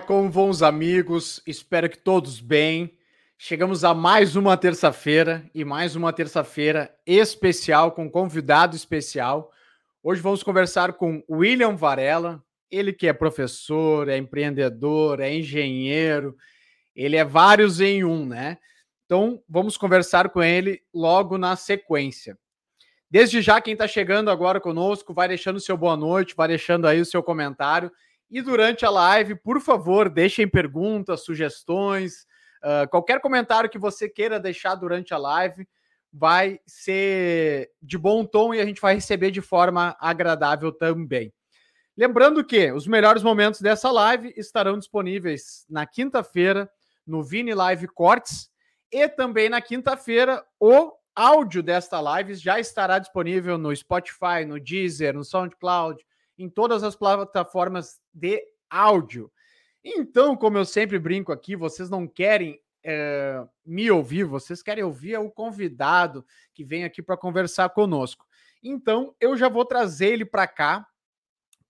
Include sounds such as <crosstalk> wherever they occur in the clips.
Como vão os amigos? Espero que todos bem. Chegamos a mais uma terça-feira e mais uma terça-feira especial com convidado especial. Hoje vamos conversar com William Varela, ele que é professor, é empreendedor, é engenheiro, ele é vários em um, né? Então vamos conversar com ele logo na sequência. Desde já, quem está chegando agora conosco, vai deixando seu boa noite, vai deixando aí o seu comentário. E durante a live, por favor, deixem perguntas, sugestões, uh, qualquer comentário que você queira deixar durante a live vai ser de bom tom e a gente vai receber de forma agradável também. Lembrando que os melhores momentos dessa live estarão disponíveis na quinta-feira no Vini Live Cortes e também na quinta-feira o áudio desta live já estará disponível no Spotify, no Deezer, no SoundCloud, em todas as plataformas de áudio. Então, como eu sempre brinco aqui, vocês não querem é, me ouvir, vocês querem ouvir o convidado que vem aqui para conversar conosco. Então, eu já vou trazer ele para cá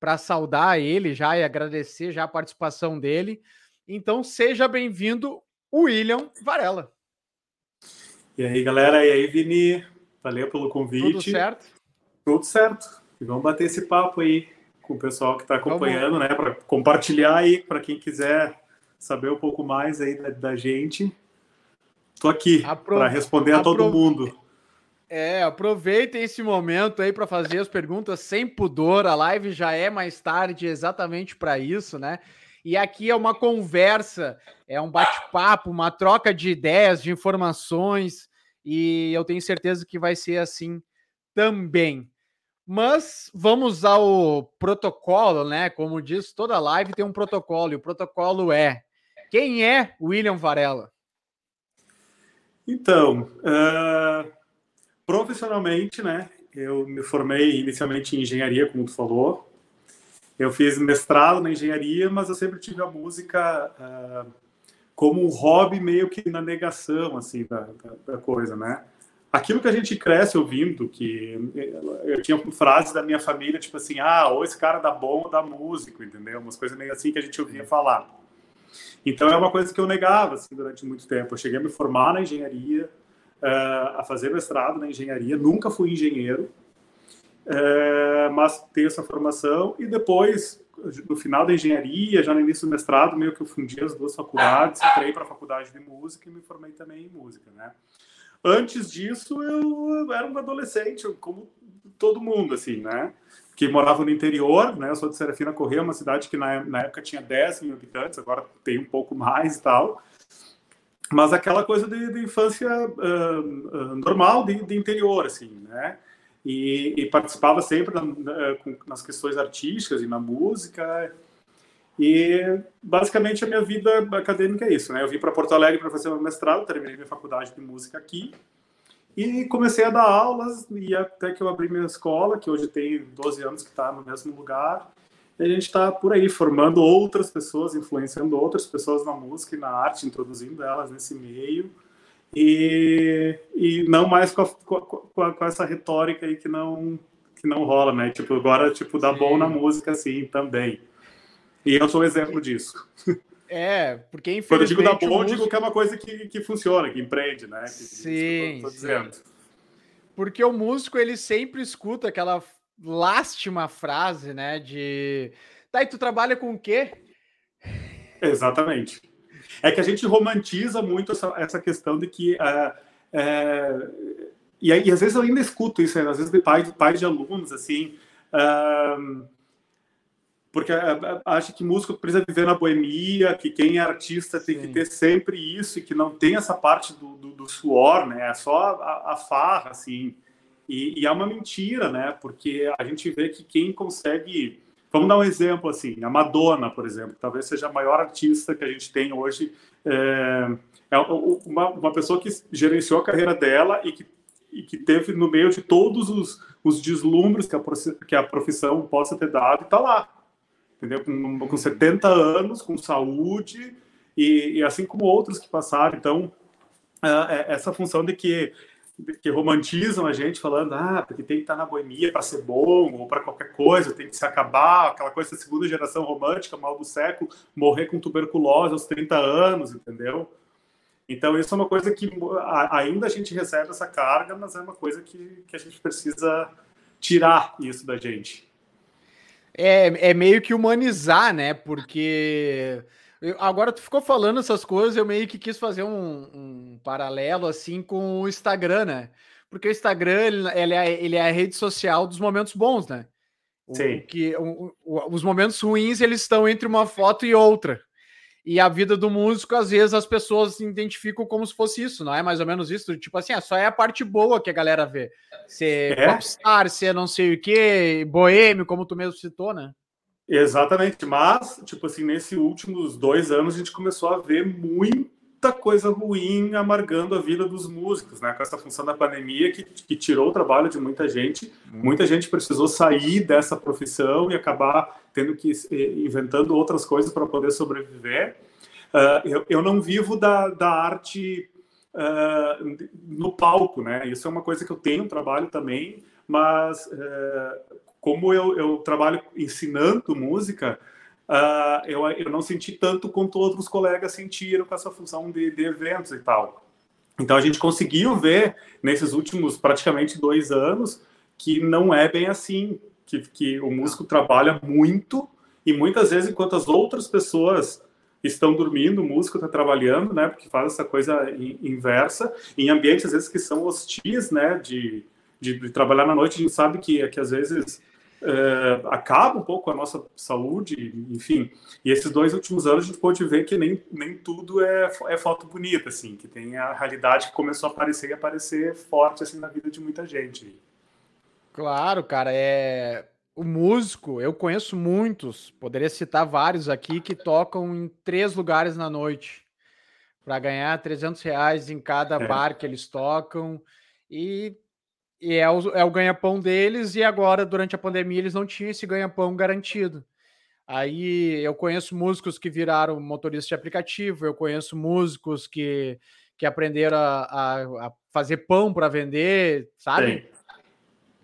para saudar ele já e agradecer já a participação dele. Então, seja bem-vindo, William Varela. E aí, galera? E aí, Vini? Valeu pelo convite. Tudo certo? Tudo certo. E vamos bater esse papo aí com o pessoal que está acompanhando, né? Para compartilhar aí, para quem quiser saber um pouco mais aí da, da gente. Estou aqui para responder a todo mundo. É, aproveitem esse momento aí para fazer as perguntas sem pudor. A live já é mais tarde, exatamente para isso, né? E aqui é uma conversa, é um bate-papo, uma troca de ideias, de informações, e eu tenho certeza que vai ser assim também. Mas vamos ao protocolo, né? Como diz, toda live tem um protocolo, e o protocolo é: quem é William Varela? Então, uh, profissionalmente, né? Eu me formei inicialmente em engenharia, como tu falou. Eu fiz mestrado na engenharia, mas eu sempre tive a música uh, como um hobby meio que na negação, assim, da, da, da coisa, né? Aquilo que a gente cresce ouvindo, que eu tinha frases da minha família, tipo assim, ah, ou esse cara dá bom dá músico, entendeu? Umas coisas meio assim que a gente ouvia falar. Então é uma coisa que eu negava assim, durante muito tempo. Eu cheguei a me formar na engenharia, uh, a fazer mestrado na engenharia, nunca fui engenheiro, uh, mas tenho essa formação e depois, no final da engenharia, já no início do mestrado, meio que eu fundi as duas faculdades, entrei para a faculdade de música e me formei também em música, né? Antes disso, eu era um adolescente, como todo mundo, assim, né? Que morava no interior, né? Eu sou de Serafina Correia, uma cidade que na, na época tinha 10 mil habitantes, agora tem um pouco mais e tal. Mas aquela coisa de, de infância uh, uh, normal de, de, interior, assim, né? E, e participava sempre na, nas questões artísticas e na música. E basicamente a minha vida acadêmica é isso, né? Eu vim para Porto Alegre para fazer meu mestrado, terminei minha faculdade de música aqui e comecei a dar aulas e até que eu abri minha escola, que hoje tem 12 anos que está no mesmo lugar. E a gente está por aí formando outras pessoas, influenciando outras pessoas na música e na arte, introduzindo elas nesse meio. E, e não mais com, a, com, a, com, essa retórica aí que não que não rola, né? Tipo, agora tipo dá Sim. bom na música assim também. E eu sou um exemplo disso. É, porque infelizmente. Quando eu digo da músico... digo que é uma coisa que, que funciona, que empreende, né? Que, sim, que sim. Porque o músico, ele sempre escuta aquela lástima frase, né? De. Tá, e tu trabalha com o quê? Exatamente. É que a gente romantiza muito essa, essa questão de que. Uh, uh, e, e, às vezes eu ainda escuto isso, né? às vezes de pais, pais de alunos, assim. Uh, porque é, é, acha que músico precisa viver na boemia, que quem é artista tem Sim. que ter sempre isso e que não tem essa parte do, do, do suor, né? É só a, a farra, assim. E, e, é uma mentira, né? Porque a gente vê que quem consegue. Vamos dar um exemplo assim: a Madonna, por exemplo, talvez seja a maior artista que a gente tem hoje. É, é uma, uma pessoa que gerenciou a carreira dela e que, e que teve no meio de todos os, os deslumbres que a, que a profissão possa ter dado e está lá entendeu? Com, com 70 anos, com saúde, e, e, assim como outros que passaram. Então, uh, essa função de que que romantizam a gente falando, ah, porque tem que estar na boemia para ser bom, ou para qualquer coisa, tem que se acabar, aquela coisa da segunda geração romântica, mal do século, morrer com tuberculose aos 30 anos, entendeu? Então, isso é uma coisa que ainda a gente recebe essa carga, mas é uma coisa que, que a gente precisa tirar isso da gente. É, é meio que humanizar, né? Porque agora tu ficou falando essas coisas, eu meio que quis fazer um, um paralelo assim com o Instagram, né? Porque o Instagram ele, ele, é, ele é a rede social dos momentos bons, né? O, Sim. que, o, o, os momentos ruins eles estão entre uma foto e outra. E a vida do músico, às vezes, as pessoas identificam como se fosse isso, não é mais ou menos isso? Tipo assim, é só é a parte boa que a galera vê. Ser é? popstar, ser não sei o quê, boêmio, como tu mesmo citou, né? Exatamente, mas, tipo assim, nesses últimos dois anos a gente começou a ver muita coisa ruim amargando a vida dos músicos, né? Com essa função da pandemia que, que tirou o trabalho de muita gente, muita gente precisou sair dessa profissão e acabar tendo que inventando outras coisas para poder sobreviver. Uh, eu, eu não vivo da, da arte uh, no palco, né? Isso é uma coisa que eu tenho trabalho também, mas uh, como eu, eu trabalho ensinando música, uh, eu, eu não senti tanto quanto outros colegas sentiram com essa função de, de eventos e tal. Então a gente conseguiu ver nesses últimos praticamente dois anos que não é bem assim, que, que o músico trabalha muito e muitas vezes enquanto as outras pessoas estão dormindo, o músico está trabalhando, né? Porque faz essa coisa inversa em ambientes às vezes que são hostis, né? De, de, de trabalhar na noite, a gente sabe que, que às vezes é, acaba um pouco a nossa saúde, enfim. E esses dois últimos anos a gente pôde ver que nem, nem tudo é, é foto bonita, assim, que tem a realidade que começou a aparecer e aparecer forte assim na vida de muita gente. Claro, cara, é o músico, eu conheço muitos, poderia citar vários aqui que tocam em três lugares na noite para ganhar 300 reais em cada é. bar que eles tocam e e é o, é o ganha-pão deles, e agora, durante a pandemia, eles não tinham esse ganha-pão garantido. Aí eu conheço músicos que viraram motoristas de aplicativo, eu conheço músicos que, que aprenderam a, a, a fazer pão para vender, sabe? Sim.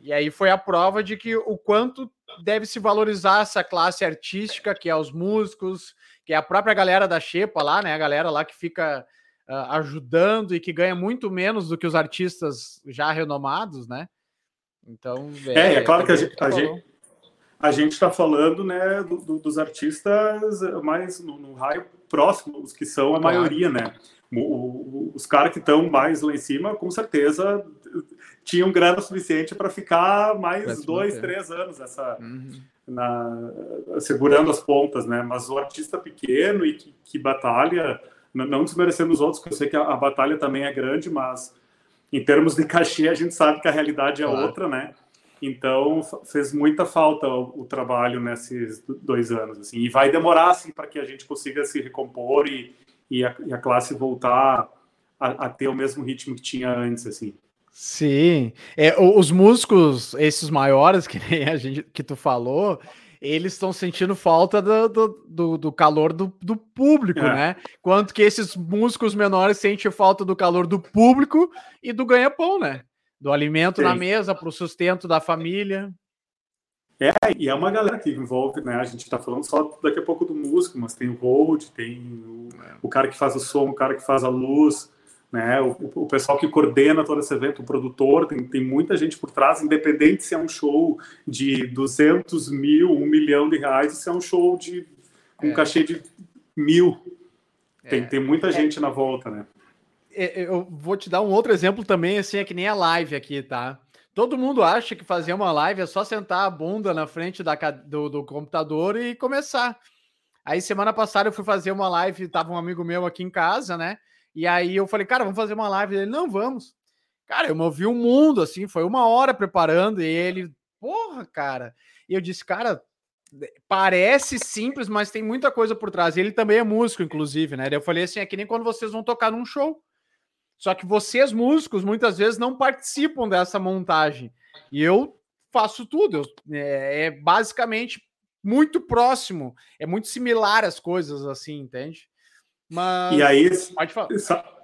E aí foi a prova de que o quanto deve se valorizar essa classe artística, que é os músicos, que é a própria galera da Xepa lá, né? A galera lá que fica uh, ajudando e que ganha muito menos do que os artistas já renomados, né? Então, é, é, é claro que a gente, a gente, está falando, né, do, do, dos artistas mais no, no, raio próximo, os que são a claro. maioria, né? O, o, os caras que estão mais lá em cima, com certeza, tinham grana suficiente para ficar mais dois, três anos essa, uhum. na, segurando as pontas, né? Mas o artista pequeno e que, que batalha não desmerecendo os outros, porque eu sei que a, a, batalha também é grande, mas em termos de cachê a gente sabe que a realidade é claro. outra, né? Então fez muita falta o, o, trabalho nesses dois anos, assim, e vai demorar assim para que a gente consiga se recompor e, e, a, e a classe voltar a, a, ter o mesmo ritmo que tinha antes, assim. Sim, é, os músicos, esses maiores <laughs> que nem a gente que tu falou, eles estão sentindo falta do, do, do, do calor do, do público, é. né? Quanto que esses músicos menores sentem falta do calor do público e do ganha-pão, né? Do alimento na mesa, para o sustento da família. É, e é uma galera que envolve, né? A gente tá falando só daqui a pouco do músico, mas tem o hold, tem o, o cara que faz o som, o cara que faz a luz, né? O, o, pessoal que coordena todo esse evento, o produtor, tem, tem muita gente por trás, independente se é um show de 200 mil, um milhão de reais, se é um show de um é. cachê de mil. Tem, é. tem muita é. gente na volta, né? É, é, eu vou te dar um outro exemplo também, assim, é que nem a live aqui, tá? Todo mundo acha que fazer uma live é só sentar a bunda na frente da, do, do computador e começar. Aí semana passada eu fui fazer uma live, tava um amigo meu aqui em casa, né? E aí eu falei, cara, vamos fazer uma live. Ele, não, vamos. Cara, eu movi o mundo, assim, foi uma hora preparando. E ele, porra, cara. E eu disse, cara, parece simples, mas tem muita coisa por trás. E ele também é músico, inclusive, né? Eu falei assim, é que nem quando vocês vão tocar num show. Só que vocês, músicos, muitas vezes não participam dessa montagem. E eu faço tudo. Eu, é, é basicamente muito próximo, é muito similar as coisas, assim, entende? Mas. E aí. Pode falar.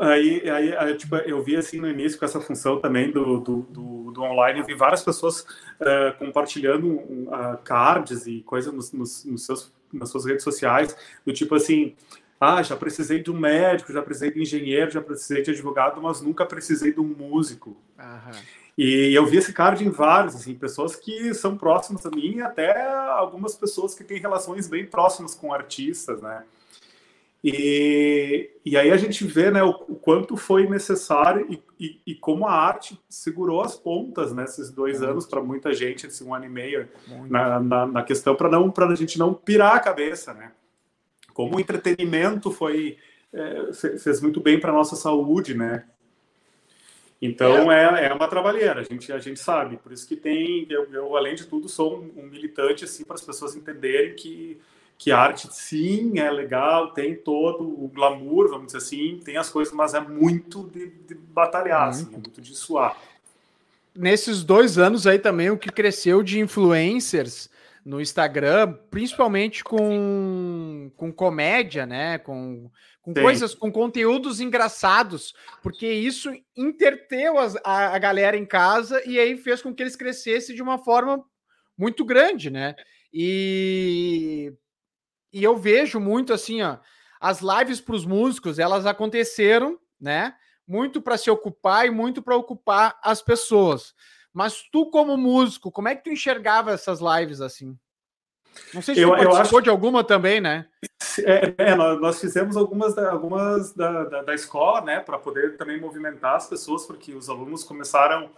Aí, aí, aí, tipo, eu vi assim no início com essa função também do, do, do, do online, eu vi várias pessoas uh, compartilhando uh, cards e coisas nos, nos, nos, seus, nas suas redes sociais, do tipo assim, ah, já precisei de um médico, já precisei de um engenheiro, já precisei de advogado, mas nunca precisei de um músico. Aham. E eu vi esse card em vários, assim, pessoas que são próximas a mim e até algumas pessoas que têm relações bem próximas com artistas, né? E, e aí a gente vê né, o, o quanto foi necessário e, e, e, como a arte segurou as pontas nesses né, dois Muito. anos para muita gente, esse um ano e meio, na, na, na, questão para não para a gente não pirar a cabeça, né? Como o entretenimento foi é, fez muito bem para nossa saúde, né? Então é. é, uma trabalheira, a gente, a gente sabe. Por isso que tem, eu, eu além de tudo sou um, um militante assim para as pessoas entenderem que que arte sim é legal, tem todo o glamour, vamos dizer assim, tem as coisas, mas é muito de, de batalhar, assim, é muito de suar. Nesses dois anos aí também, o que cresceu de influencers no Instagram, principalmente com, com comédia, né? Com, com coisas, com conteúdos engraçados, porque isso interteu as, a, a galera em casa e aí fez com que eles crescessem de uma forma muito grande, né? E e eu vejo muito assim, ó, as lives para os músicos, elas aconteceram, né? Muito para se ocupar e muito para ocupar as pessoas. Mas tu, como músico, como é que tu enxergava essas lives assim? Não sei se eu, tu participou acho... de alguma também, né? É, é, nós fizemos algumas, da, algumas da, da, da escola, né, para poder também movimentar as pessoas, porque os alunos começaram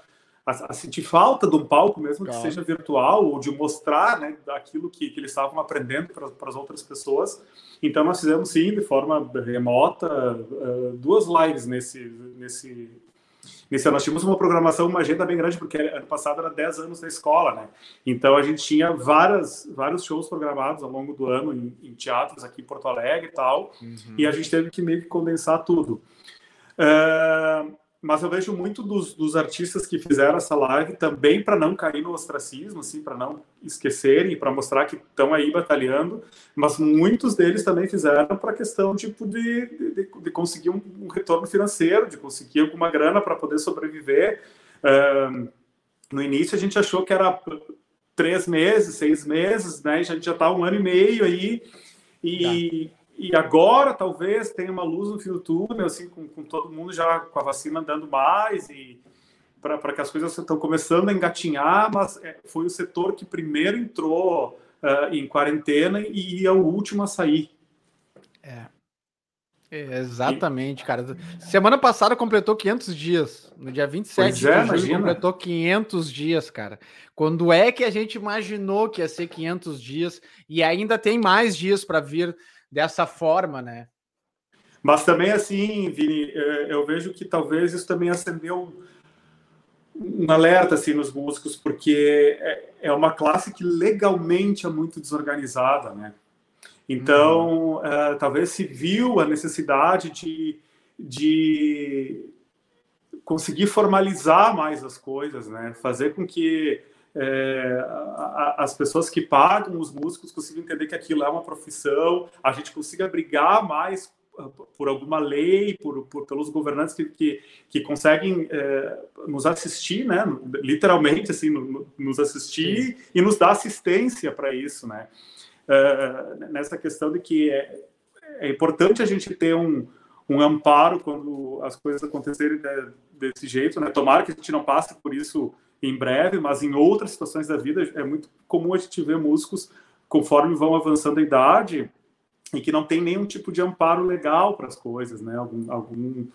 a, a, sentir falta de um palco, mesmo claro. que seja virtual, ou de mostrar né, aquilo que, que eles estavam aprendendo para as outras pessoas. Então, nós fizemos, sim, de forma remota, uh, duas lives nesse, nesse, nesse ano. Nós tínhamos uma programação, uma agenda bem grande, porque ano passado era 10 anos da escola, né? Então, a gente tinha várias, vários shows programados ao longo do ano em, em teatros aqui em Porto Alegre e tal, uhum. e a gente teve que meio que condensar tudo. Uh, mas eu vejo muito dos, dos artistas que fizeram essa live também para não cair no ostracismo, assim, para não esquecerem, para mostrar que estão aí batalhando, mas muitos deles também fizeram para a questão tipo de, de, de conseguir um, um, retorno financeiro, de conseguir alguma grana para poder sobreviver. No início a gente achou que era três meses, seis meses, né? A gente já está um ano e meio aí e tá e agora talvez tenha uma luz no fim do túnel, assim, com, com todo mundo já com a vacina andando mais e para que as coisas estão começando a engatinhar, mas é, foi o setor que primeiro entrou uh, em quarentena e ia o último a sair. É. é exatamente, cara. Semana passada completou 500 dias. No dia 27 pois é, de julho completou 500 dias, cara. Quando é que a gente imaginou que ia ser 500 dias e ainda tem mais dias para vir dessa forma, né? Mas também, assim, Vini, é, eu vejo que talvez isso também acendeu um alerta assim, nos músicos, porque é, é uma classe que legalmente é muito desorganizada, né? Então, é, talvez se viu a necessidade de, de conseguir formalizar mais as coisas, né? Fazer com que é, a, as pessoas que pagam os músicos consigam entender que aquilo é uma profissão, a gente consiga brigar mais ah, por alguma lei, por, por pelos governantes que, que, que conseguem é, nos assistir, né, literalmente assim, no, nos assistir Sim. e nos dar assistência para isso, né, é, nessa questão de que é, é importante a gente ter um, um amparo quando as coisas acontecerem de, desse jeito, né, tomara que a gente não passe por isso em breve, mas em outras situações da vida é muito comum a gente ver músicos conforme vão avançando a idade e que não tem nenhum tipo de amparo legal para as coisas, né? Algum, algum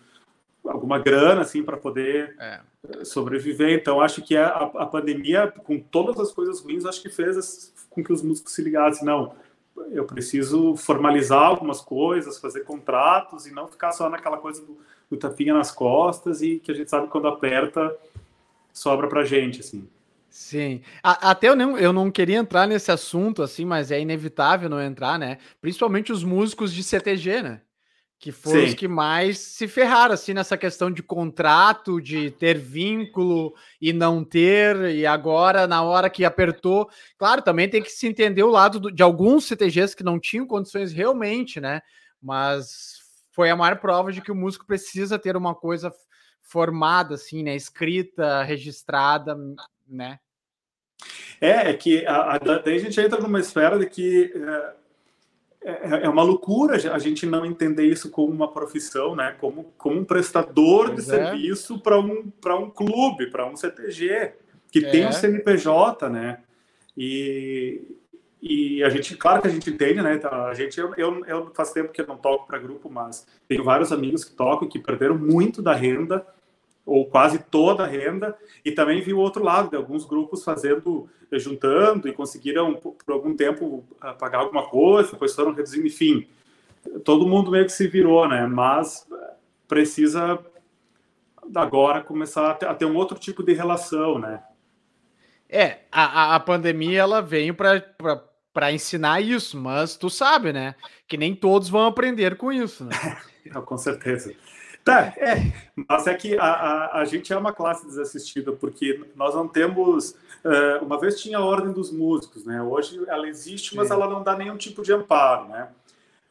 alguma grana assim para poder é. sobreviver. Então acho que a, a, pandemia, com todas as coisas ruins, acho que fez com que os músicos se ligassem. Não, eu preciso formalizar algumas coisas, fazer contratos e não ficar só naquela coisa do, do tapinha nas costas e que a gente sabe quando aperta sobra para gente, assim. Sim. A, até eu não, eu não queria entrar nesse assunto, assim, mas é inevitável não entrar, né? Principalmente os músicos de CTG, né? Que foram Sim. os que mais se ferraram, assim, nessa questão de contrato, de ter vínculo e não ter, e agora, na hora que apertou. Claro, também tem que se entender o lado do, de alguns CTGs que não tinham condições realmente, né? Mas foi a maior prova de que o músico precisa ter uma coisa formada, assim, né? Escrita, registrada, né? É, é que a, a, daí a gente entra numa esfera de que é, é, é, uma loucura a gente não entender isso como uma profissão, né? Como, como um prestador pois de é. serviço para um, um clube, para um CTG, que tem um é. CNPJ, né? E, e a gente, claro que a gente entende, né? Tá, a gente, eu, eu, eu faz tempo que eu não toco para grupo, mas tenho vários amigos que tocam que perderam muito da renda ou quase toda a renda, e também vi o outro lado, de alguns grupos fazendo, juntando e conseguiram por algum tempo pagar alguma coisa, depois foram reduzindo, enfim. Todo mundo meio que se virou, né? Mas precisa agora começar a ter, um outro tipo de relação, né? É, a, a pandemia ela veio para ensinar isso, mas tu sabe, né? Que nem todos vão aprender com isso, né? <laughs> com certeza. Tá, é. Mas é que a, a, a, gente é uma classe desassistida, porque nós não temos. Uh, uma vez tinha a ordem dos músicos, né? Hoje ela existe, mas Sim. ela não dá nenhum tipo de amparo, né?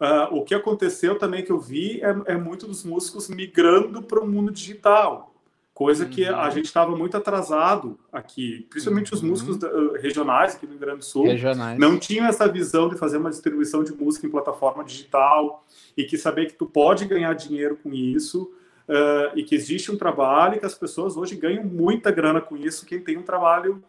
Uh, o que aconteceu também que eu vi é, é muito dos músicos migrando para o mundo digital, coisa uhum. que a uhum. gente estava muito atrasado aqui, principalmente uhum. os músicos uh, regionais aqui no Rio Grande do Sul, regionais. não tinham essa visão de fazer uma distribuição de música em plataforma digital e que saber que tu pode ganhar dinheiro com isso uh, e que existe um trabalho e que as pessoas hoje ganham muita grana com isso, quem tem um trabalho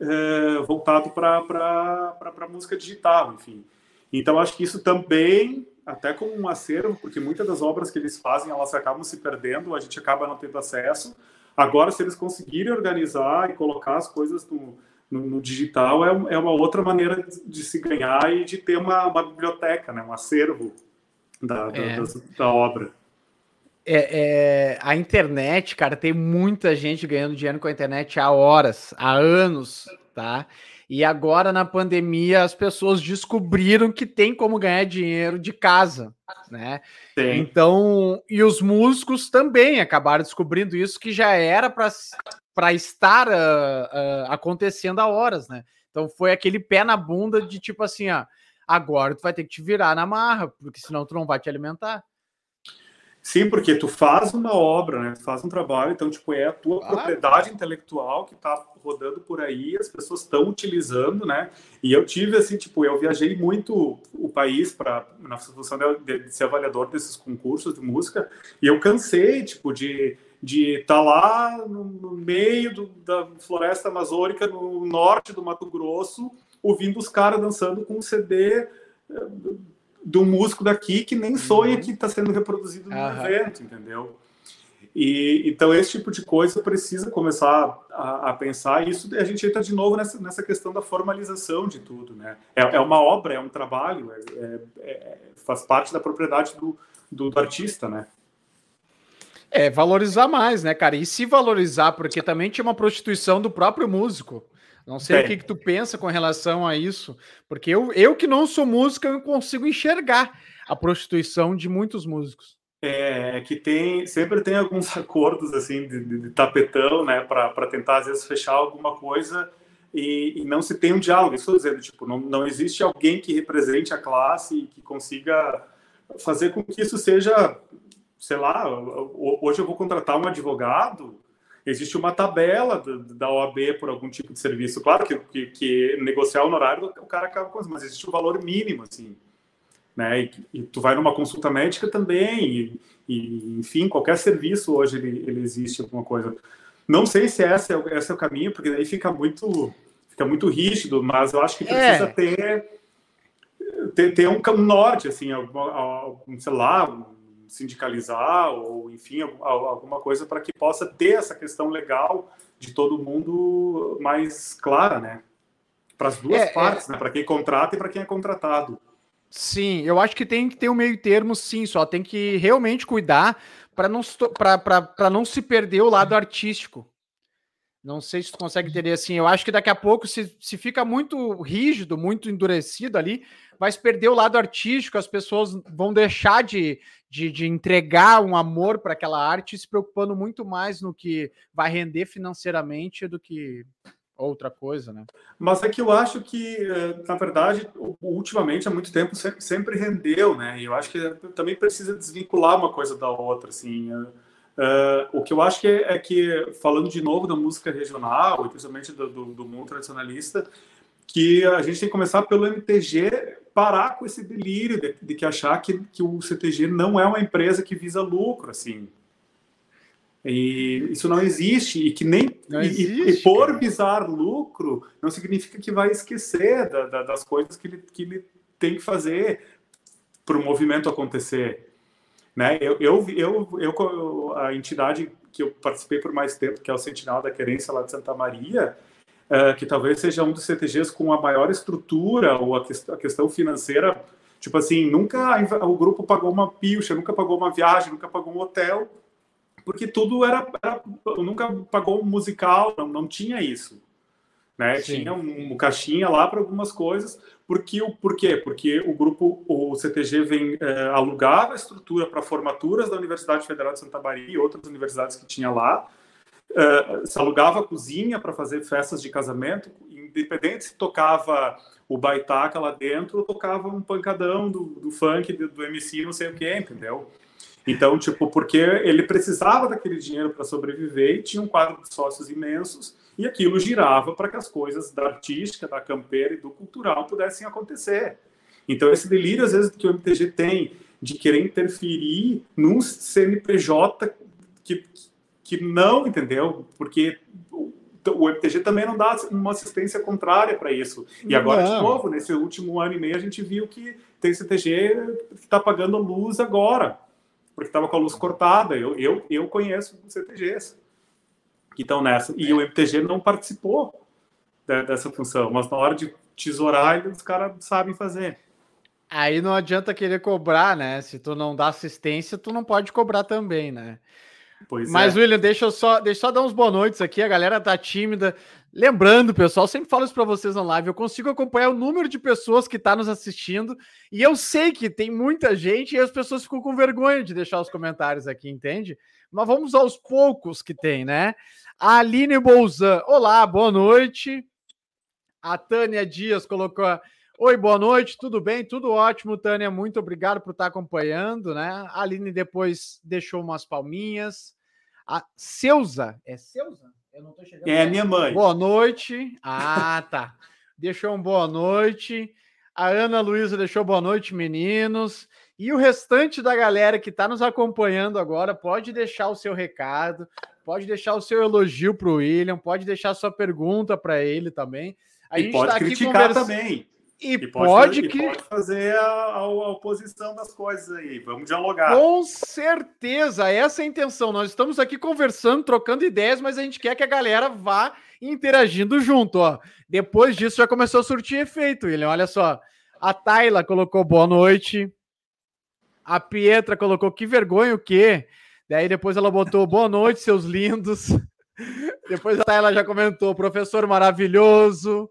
uh, voltado para música digital, enfim. Então, acho que isso também até como um acervo, porque muitas das obras que eles fazem, elas acabam se perdendo, a gente acaba não tendo acesso. Agora, se eles conseguirem organizar e colocar as coisas no, no, no digital, é, é, uma outra maneira de se ganhar e de ter uma, uma biblioteca, né, um acervo da, da, é. da obra. É, é, a internet, cara, tem muita gente ganhando dinheiro com a internet há horas, há anos, tá? E agora, na pandemia, as pessoas descobriram que tem como ganhar dinheiro de casa, né? Sim. Então, e os músicos também acabaram descobrindo isso, que já era para estar uh, uh, acontecendo há horas, né? Então, foi aquele pé na bunda de tipo assim, ó, agora tu vai ter que te virar na marra, porque senão tu não vai te alimentar. Sim, porque tu faz uma obra, né? Tu faz um trabalho, então, tipo, é a tua ah. propriedade intelectual que tá rodando por aí, as pessoas estão utilizando, né? E eu tive, assim, tipo, eu viajei muito o país para na função de, de, ser avaliador desses concursos de música, e eu cansei, tipo, de de estar tá lá no, no meio do, da floresta amazônica, no norte do Mato Grosso, ouvindo os caras dançando com um CD de um músico daqui que nem sonha uhum. que está sendo reproduzido no uhum. evento, entendeu? E, então, esse tipo de coisa precisa começar a, a, pensar, e isso a gente entra de novo nessa, nessa questão da formalização de tudo, né? É, é uma obra, é um trabalho, é, é, é, faz parte da propriedade do, do, do, artista, né? É, valorizar mais, né, cara? E se valorizar, porque também tinha uma prostituição do próprio músico. Não sei o que, que tu pensa com relação a isso, porque eu, eu que não sou músico, eu consigo enxergar a prostituição de muitos músicos. É, é que tem sempre tem alguns <laughs> acordos assim de, de, de tapetão, né, para tentar às vezes fechar alguma coisa e, e, não se tem um diálogo. Estou dizendo, tipo, não, não existe alguém que represente a classe e que consiga fazer com que isso seja, sei lá, hoje eu vou contratar um advogado existe uma tabela da OAB por algum tipo de serviço. Claro que, que, que negociar o honorário, o cara acaba com isso, mas existe um valor mínimo, assim. Né? E, e tu vai numa consulta médica também, e, e, enfim, qualquer serviço hoje ele, ele existe alguma coisa. Não sei se esse é, esse é o caminho, porque daí fica muito, fica muito rígido, mas eu acho que precisa é. ter, ter, ter um, um norte, assim, algum, sei lá, sindicalizar ou, enfim, alguma coisa para que possa ter essa questão legal de todo mundo mais clara, né? Para as duas é, é. partes, é... né? Para quem contrata e para quem é contratado. Sim, eu acho que tem que ter um meio termo, sim, só tem que realmente cuidar para não, não se perder o lado artístico. Não sei se tu consegue entender assim. Eu acho que daqui a pouco, se, se fica muito rígido, muito endurecido ali, vai se perder o lado artístico, as pessoas vão deixar de, de, de entregar um amor para aquela arte, se preocupando muito mais no que vai render financeiramente do que outra coisa, né? Mas é que eu acho que, eh, na verdade, ultimamente, há muito tempo, sempre rendeu, né? E eu acho que também precisa desvincular uma coisa da outra, assim. Uh, o que eu acho que é, é, que, falando de novo da música regional, principalmente do, do, do mundo tradicionalista, que a gente tem que começar pelo MTG parar com esse delírio de, de que achar que, que o CTG não é uma empresa que visa lucro, assim. E isso não existe, e que nem existe, e, e, por visar lucro não significa que vai esquecer da, da, das coisas que ele, que ele tem que fazer para o movimento acontecer. Né? Eu, eu, eu, eu, a entidade que eu participei por mais tempo, que é o Sentinel da Querência lá de Santa Maria, uh, que talvez seja um dos CTGs com a maior estrutura ou a, que, a questão financeira, tipo assim, nunca o grupo pagou uma pilcha, nunca pagou uma viagem, nunca pagou um hotel, porque tudo era, era nunca pagou um musical, não, não tinha isso. Né? Tinha um, um, caixinha lá para algumas coisas. Porque o por quê? Porque o grupo, o CTG vem é, alugava a estrutura para formaturas da Universidade Federal de Santa Maria e outras universidades que tinha lá. É, se alugava a cozinha para fazer festas de casamento, independente se tocava o baitaca lá dentro ou tocava um pancadão do, do funk, do, do MC, não sei o que, entendeu? Então, tipo, porque ele precisava daquele dinheiro para sobreviver e tinha um quadro de sócios imensos e aquilo girava para que as coisas da artística, da campeira e do cultural pudessem acontecer. Então, esse delírio, às vezes, que o MTG tem de querer interferir num CNPJ que, que não, entendeu? Porque o MTG também não dá uma assistência contrária para isso. E agora, não. de novo, nesse último ano e meio, a gente viu que tem CTG que está pagando luz agora porque estava com a luz cortada. Eu, eu, eu conheço CTGs que estão nessa. E o MTG não participou dessa função, mas na hora de tesourar, os caras sabem fazer. Aí não adianta querer cobrar, né? Se tu não dá assistência, tu não pode cobrar também, né? Pois Mas, é. William, deixa eu só, deixa eu só dar uns boas noites aqui. A galera tá tímida. Lembrando, pessoal, sempre falo isso para vocês na live. Eu consigo acompanhar o número de pessoas que está nos assistindo. E eu sei que tem muita gente e as pessoas ficam com vergonha de deixar os comentários aqui, entende? Mas vamos aos poucos que tem, né? A Aline Bolzan, olá, boa noite. A Tânia Dias colocou. Oi, boa noite, tudo bem? Tudo ótimo, Tânia. Muito obrigado por estar acompanhando, né? A Aline depois deixou umas palminhas. A Seuza, é Seuza? Eu não tô chegando. É minha mãe. Boa noite. Ah, tá. deixou um boa noite. A Ana Luísa deixou boa noite, meninos. E o restante da galera que está nos acompanhando agora pode deixar o seu recado, pode deixar o seu elogio para o William, pode deixar sua pergunta para ele também. A e pode tá criticar conversa... também. E, e pode, pode, que... pode fazer a, a, a, oposição das coisas aí. Vamos dialogar. Com certeza, essa é a intenção. Nós estamos aqui conversando, trocando ideias, mas a gente quer que a galera vá interagindo junto. Ó. Depois disso já começou a surtir efeito, William. Olha só. A Tayla colocou boa noite. A Pietra colocou que vergonha o quê? Daí depois ela botou boa noite, seus lindos. <laughs> depois a Tayla já comentou professor maravilhoso.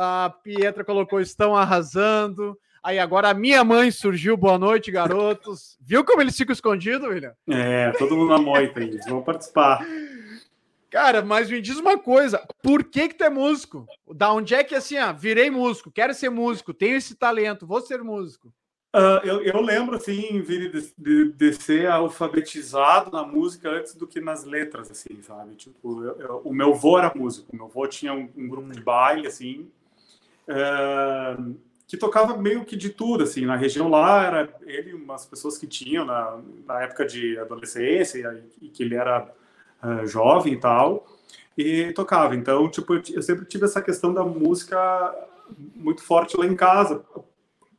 A Pietra colocou: estão arrasando. Aí agora a minha mãe surgiu. Boa noite, garotos. <laughs> Viu como eles ficam escondidos, William? É, todo mundo na moita, eles vão participar. Cara, mas me diz uma coisa: por que que tu é músico? Da onde é que assim, ah, virei músico, quero ser músico, tenho esse talento, vou ser músico? Uh, eu, eu, lembro, assim, de, de, de, ser alfabetizado na música antes do que nas letras, assim, sabe? Tipo, eu, eu, o meu avô era músico, meu avô tinha um, um grupo de baile, assim, que tocava meio que de tudo, assim, na região lá, era ele umas pessoas que tinham na, na época de adolescência e que ele era uh, jovem e tal, e tocava. Então, tipo, eu, eu, sempre tive essa questão da música muito forte lá em casa, uhum.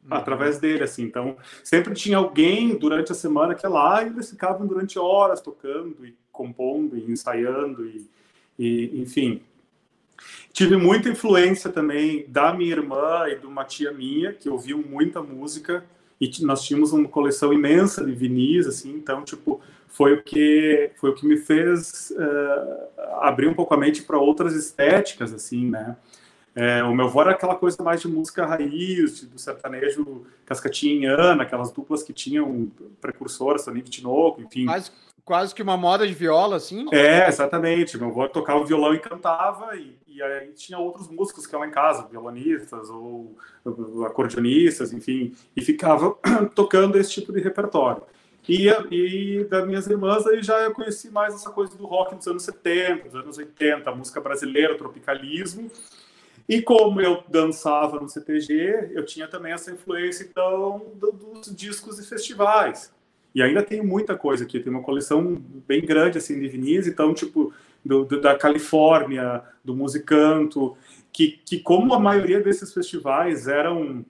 através dele, assim. Então, sempre tinha alguém durante a semana que é lá e eles ficavam durante horas tocando e compondo e ensaiando e, e enfim, Tive muita influência também da minha irmã e de uma tia minha, que ouviu muita música, e nós tínhamos uma coleção imensa de vinis, assim, então, tipo, foi o que, foi o que me fez uh, abrir um pouco a mente para outras estéticas, assim, né? É, o meu avô era aquela coisa mais de música raiz, do sertanejo cascatinha aquelas duplas que tinham precursoras de Tinoco, enfim. Quase que uma moda de viola, assim? É, exatamente. Meu avô tocava violão e cantava, e, e aí tinha outros músicos que lá em casa, violonistas ou, ou acordeonistas, enfim, e ficava <clears throat> tocando esse tipo de repertório. E, e das minhas irmãs, aí já eu conheci mais essa coisa do rock dos anos 70, dos anos 80, música brasileira, tropicalismo. E como eu dançava no CTG, eu tinha também essa influência, então, dos discos e festivais. E ainda tem muita coisa aqui, tem uma coleção bem grande, assim, de vinis, então, tipo, do, do, da Califórnia, do Musicanto, que, que como a maioria desses festivais eram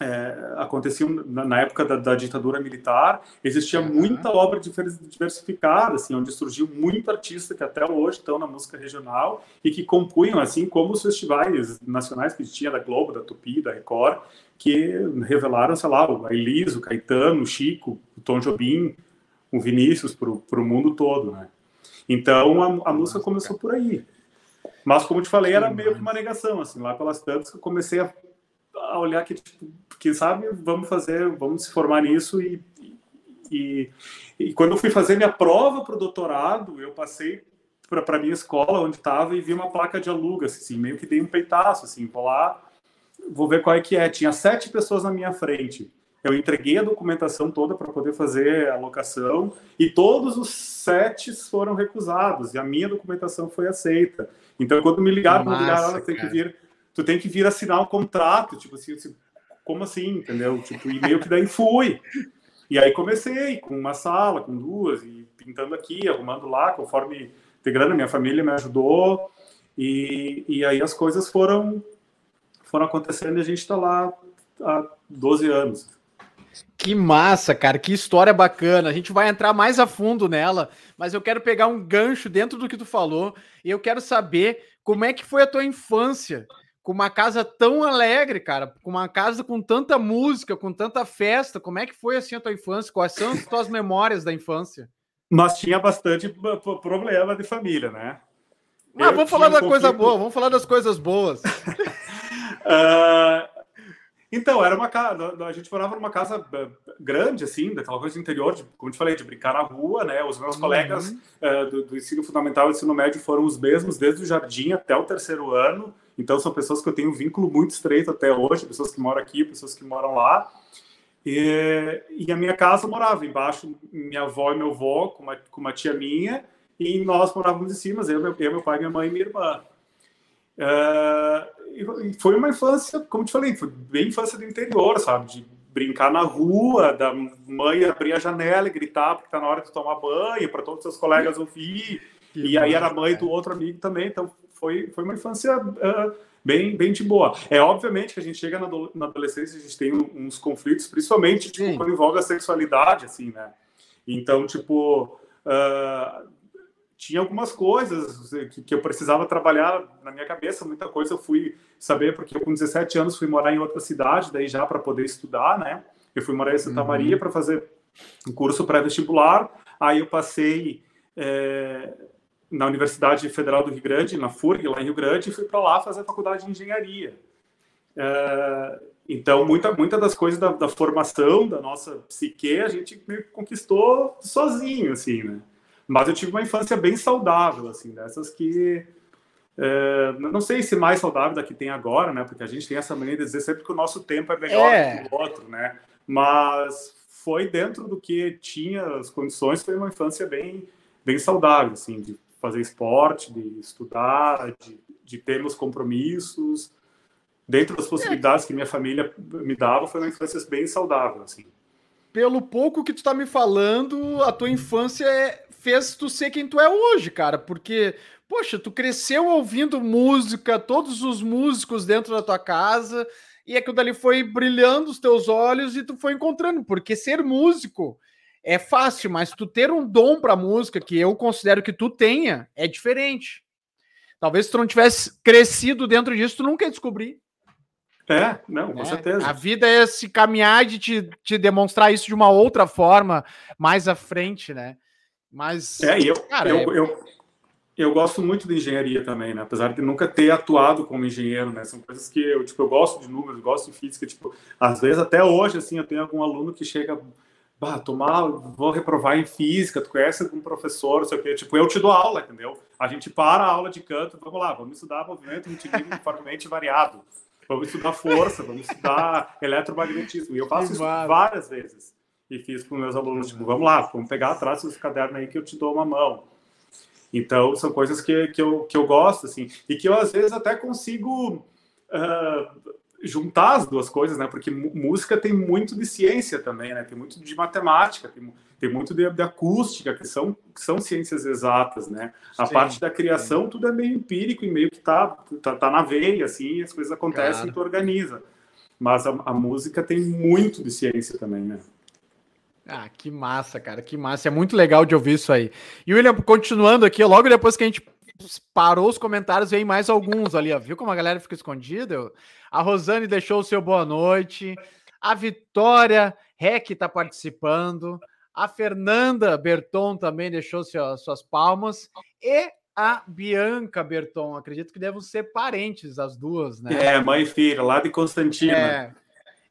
é, aconteciam na, na época da, da, ditadura militar, existia muita obra diversificada, assim, onde surgiu muito artista que até hoje estão na música regional e que compunham, assim como os festivais nacionais que tinha da Globo, da Tupi, da Record, que revelaram, sei lá, o Elis, o Caetano, o Chico, o Tom Jobim, o Vinícius para o mundo todo, né? Então a, a música começou por aí. Mas como te falei, era meio que uma negação, assim, lá pelas tantas que eu comecei a a olhar que, tipo, que sabe, vamos fazer, vamos se formar nisso e, e, e quando eu fui fazer minha prova para o doutorado, eu passei para a minha escola onde estava e vi uma placa de alugas, assim, meio que dei um peitaço, assim, vou lá, vou ver qual é que é. Tinha sete pessoas na minha frente. Eu entreguei a documentação toda para poder fazer a locação e todos os sete foram recusados e a minha documentação foi aceita. Então, quando me ligaram, me ligaram, tem que vir tu tem que vir assinar um contrato, tipo assim, assim, como assim, entendeu? Tipo, e meio que daí fui. E aí comecei com uma sala, com duas, e pintando aqui, arrumando lá, conforme integrando, minha família me ajudou, e, e aí as coisas foram, foram acontecendo e a gente está lá há 12 anos. Que massa, cara, que história bacana. A gente vai entrar mais a fundo nela, mas eu quero pegar um gancho dentro do que tu falou e eu quero saber como é que foi a tua infância com uma casa tão alegre, cara, com uma casa com tanta música, com tanta festa. Como é que foi assim a tua infância? Quais são as tuas memórias da infância? Nós tinha bastante problema de família, né? Mas ah, vamos falar um da conflito... coisa boa, vamos falar das coisas boas. uh, <laughs> Então, era uma casa. A gente morava numa casa grande, assim, daquela coisa do interior, de, como te falei, de brincar na rua, né? Os meus uhum. colegas uh, do, do, ensino fundamental e ensino médio foram os mesmos desde o jardim até o terceiro ano. Então, são pessoas que eu tenho um vínculo muito estreito até hoje, pessoas que moram aqui, pessoas que moram lá. E, e a minha casa morava embaixo, minha avó e meu avô, com uma, com uma tia minha, e nós morávamos em cima, eu, meu, eu, meu pai, minha mãe e minha irmã. Uh, e foi uma infância, como te falei, foi bem infância do interior, sabe? De brincar na rua, da mãe abrir a janela e gritar porque tá na hora de tomar banho, para todos os seus colegas ouvir. Que e aí era a mãe do outro amigo também, então foi, foi uma infância uh, bem, bem de boa. É obviamente que a gente chega na, na adolescência, a gente tem uns conflitos, principalmente tipo, quando envolve a sexualidade, assim, né? Então, tipo, uh, tinha algumas coisas que, que, eu precisava trabalhar na minha cabeça, muita coisa eu fui saber, porque eu com 17 anos fui morar em outra cidade, daí já para poder estudar, né? Eu fui morar em Santa uhum. Maria para fazer um curso pré-vestibular, aí eu passei é, na Universidade Federal do Rio Grande, na FURG, lá em Rio Grande, e fui para lá fazer a faculdade de engenharia. É, então, muita, muita das coisas da, da, formação, da nossa psique, a gente meio que conquistou sozinho, assim, né? Mas eu tive uma infância bem saudável, assim, dessas que. É, não sei se mais saudável da que tem agora, né? Porque a gente tem essa mania de dizer sempre que o nosso tempo é melhor é. que o outro, né? Mas foi dentro do que tinha as condições, foi uma infância bem, bem saudável, assim, de fazer esporte, de estudar, de, de ter meus compromissos. Dentro das possibilidades que minha família me dava, foi uma infância bem saudável, assim. Pelo pouco que tu tá me falando, a tua infância é fez tu ser quem tu é hoje, cara, porque, poxa, tu cresceu ouvindo música, todos os músicos dentro da tua casa, e aquilo dali foi brilhando os teus olhos e tu foi encontrando, porque ser músico é fácil, mas tu ter um dom para música, que eu considero que tu tenha, é diferente. Talvez se tu não tivesse crescido dentro disso, tu nunca ia descobrir. É, não, com é, certeza. A vida é se caminhar de te, te demonstrar isso de uma outra forma mais à frente, né? Mas. É, eu, cara, eu, é... eu, eu, gosto muito de engenharia também, né? Apesar de nunca ter atuado como engenheiro, né? São coisas que eu, tipo, eu gosto de números, gosto de física, tipo, às vezes até hoje, assim, eu tenho algum aluno que chega bah, tomar, vou reprovar em física, tu conhece um professor, sei o quê. Tipo, eu te dou aula, entendeu? A gente para a aula de canto, vamos lá, vamos estudar movimento uniformemente variado. Vamos estudar força, vamos estudar eletromagnetismo. E eu faço isso várias vezes. E fiz com meus alunos, tipo, vamos lá, vamos pegar atrás dos cadernos aí que eu te dou uma mão. Então, são coisas que, que, eu, que eu gosto, assim, e que eu, às vezes, até consigo uh, juntar as duas coisas, né? Porque música tem muito de ciência também, né? Tem muito de matemática, tem, tem muito de, de acústica, que são, que são ciências exatas, né? A sim, parte da criação, sim. tudo é meio empírico e meio que tá, tá, tá na veia, assim, as coisas acontecem claro. e tu organiza. Mas a, a música tem muito de ciência também, né? Ah, que massa, cara, que massa. É muito legal de ouvir isso aí. E William, continuando aqui, logo depois que a gente parou os comentários, vem mais alguns ali, ó. Viu como a galera fica escondida? A Rosane deixou o seu boa noite. A Vitória Rec está participando. A Fernanda Berton também deixou seu, suas palmas. E a Bianca Berton. Acredito que devem ser parentes as duas, né? É, mãe e filha, lá de Constantina. É.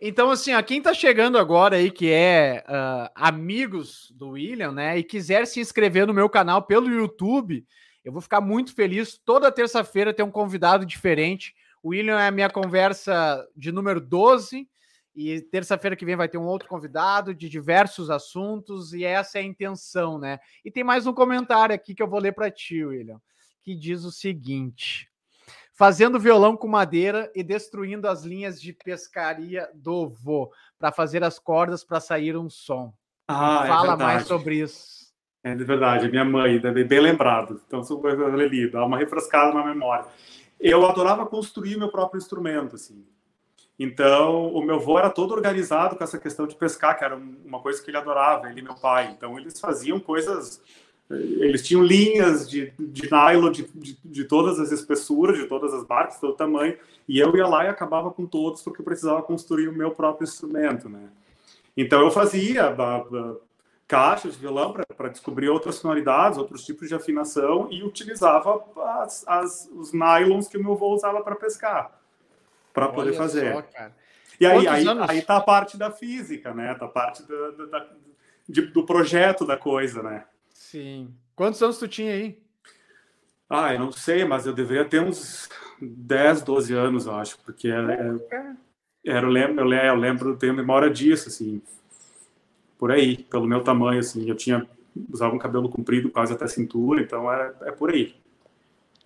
Então, assim, a quem tá chegando agora aí, que é uh, amigos do William, né, e quiser se inscrever no meu canal pelo YouTube, eu vou ficar muito feliz. Toda terça-feira tem um convidado diferente. O William é a minha conversa de número 12, e terça-feira que vem vai ter um outro convidado de diversos assuntos, e essa é a intenção, né? E tem mais um comentário aqui que eu vou ler para ti, William, que diz o seguinte: fazendo violão com madeira e destruindo as linhas de pescaria do vô para fazer as cordas para sair um som. Ah, é Fala é mais sobre isso. É de verdade, minha mãe, deve bem lembrado. Então, são coisas ali, dá uma refrescada na memória. Eu adorava construir meu próprio instrumento, assim. Então, o meu avô era todo organizado com essa questão de pescar, que era uma coisa que ele adorava, ele e meu pai. Então, eles faziam coisas eles tinham linhas de, de nylon de, de, de, todas as espessuras, de todas as marcas, todo tamanho, e eu ia lá e acabava com todos porque eu precisava construir o meu próprio instrumento, né? Então eu fazia caixas de violão para descobrir outras sonoridades, outros tipos de afinação e utilizava as, as, os nylons que o meu avô usava para pescar, para poder fazer. Só, e aí, aí, anos... aí tá a parte da física, né? Tá a parte do, do, do projeto da coisa, né? Sim. Quantos anos tu tinha aí? Ah, eu não sei, mas eu deveria ter uns 10, 12 anos, eu acho, porque era, era, eu lembro, eu lembro, eu lembro, tenho memória disso, assim, por aí, pelo meu tamanho, assim, eu tinha, usava um cabelo comprido quase até a cintura, então é, é por aí.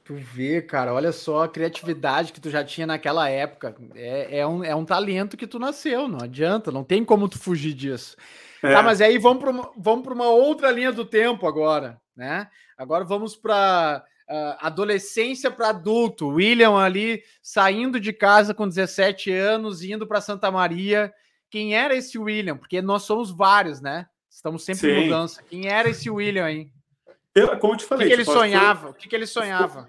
Tu vê, cara, olha só a criatividade que tu já tinha naquela época. É, é, um, é um talento que tu nasceu, não adianta, não tem como tu fugir disso. É. Tá, mas aí vamos para uma, vamos uma outra linha do tempo agora, né? Agora vamos para uh, ah, adolescência para adulto. William ali saindo de casa com 17 anos, indo para Santa Maria. Quem era esse William? Porque nós somos vários, né? Estamos sempre Sim. em mudança. Quem era esse William aí? Eu, como eu te falei, o que, que ele sonhava? Foi... O que, que ele sonhava?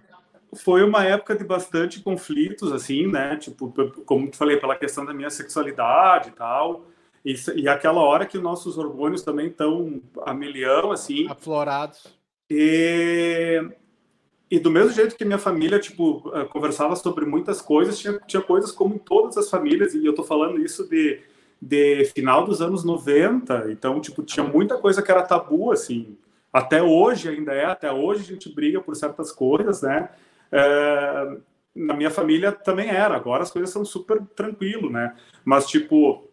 Foi uma época de bastante conflitos, assim, né? Tipo, como te falei, pela questão da minha sexualidade e tal. E, e aquela hora que nossos hormônios também estão a milhão, assim. Aflorados. E, e do mesmo jeito que minha família, tipo, eh, conversava sobre muitas coisas, tinha, tinha coisas como em todas as famílias, e eu tô falando isso de, de final dos anos 90, então, tipo, tinha muita coisa que era tabu, assim. Até hoje ainda é, até hoje a gente briga por certas coisas, né? É, na minha família também era, agora as coisas são super tranquilo, né? Mas, tipo,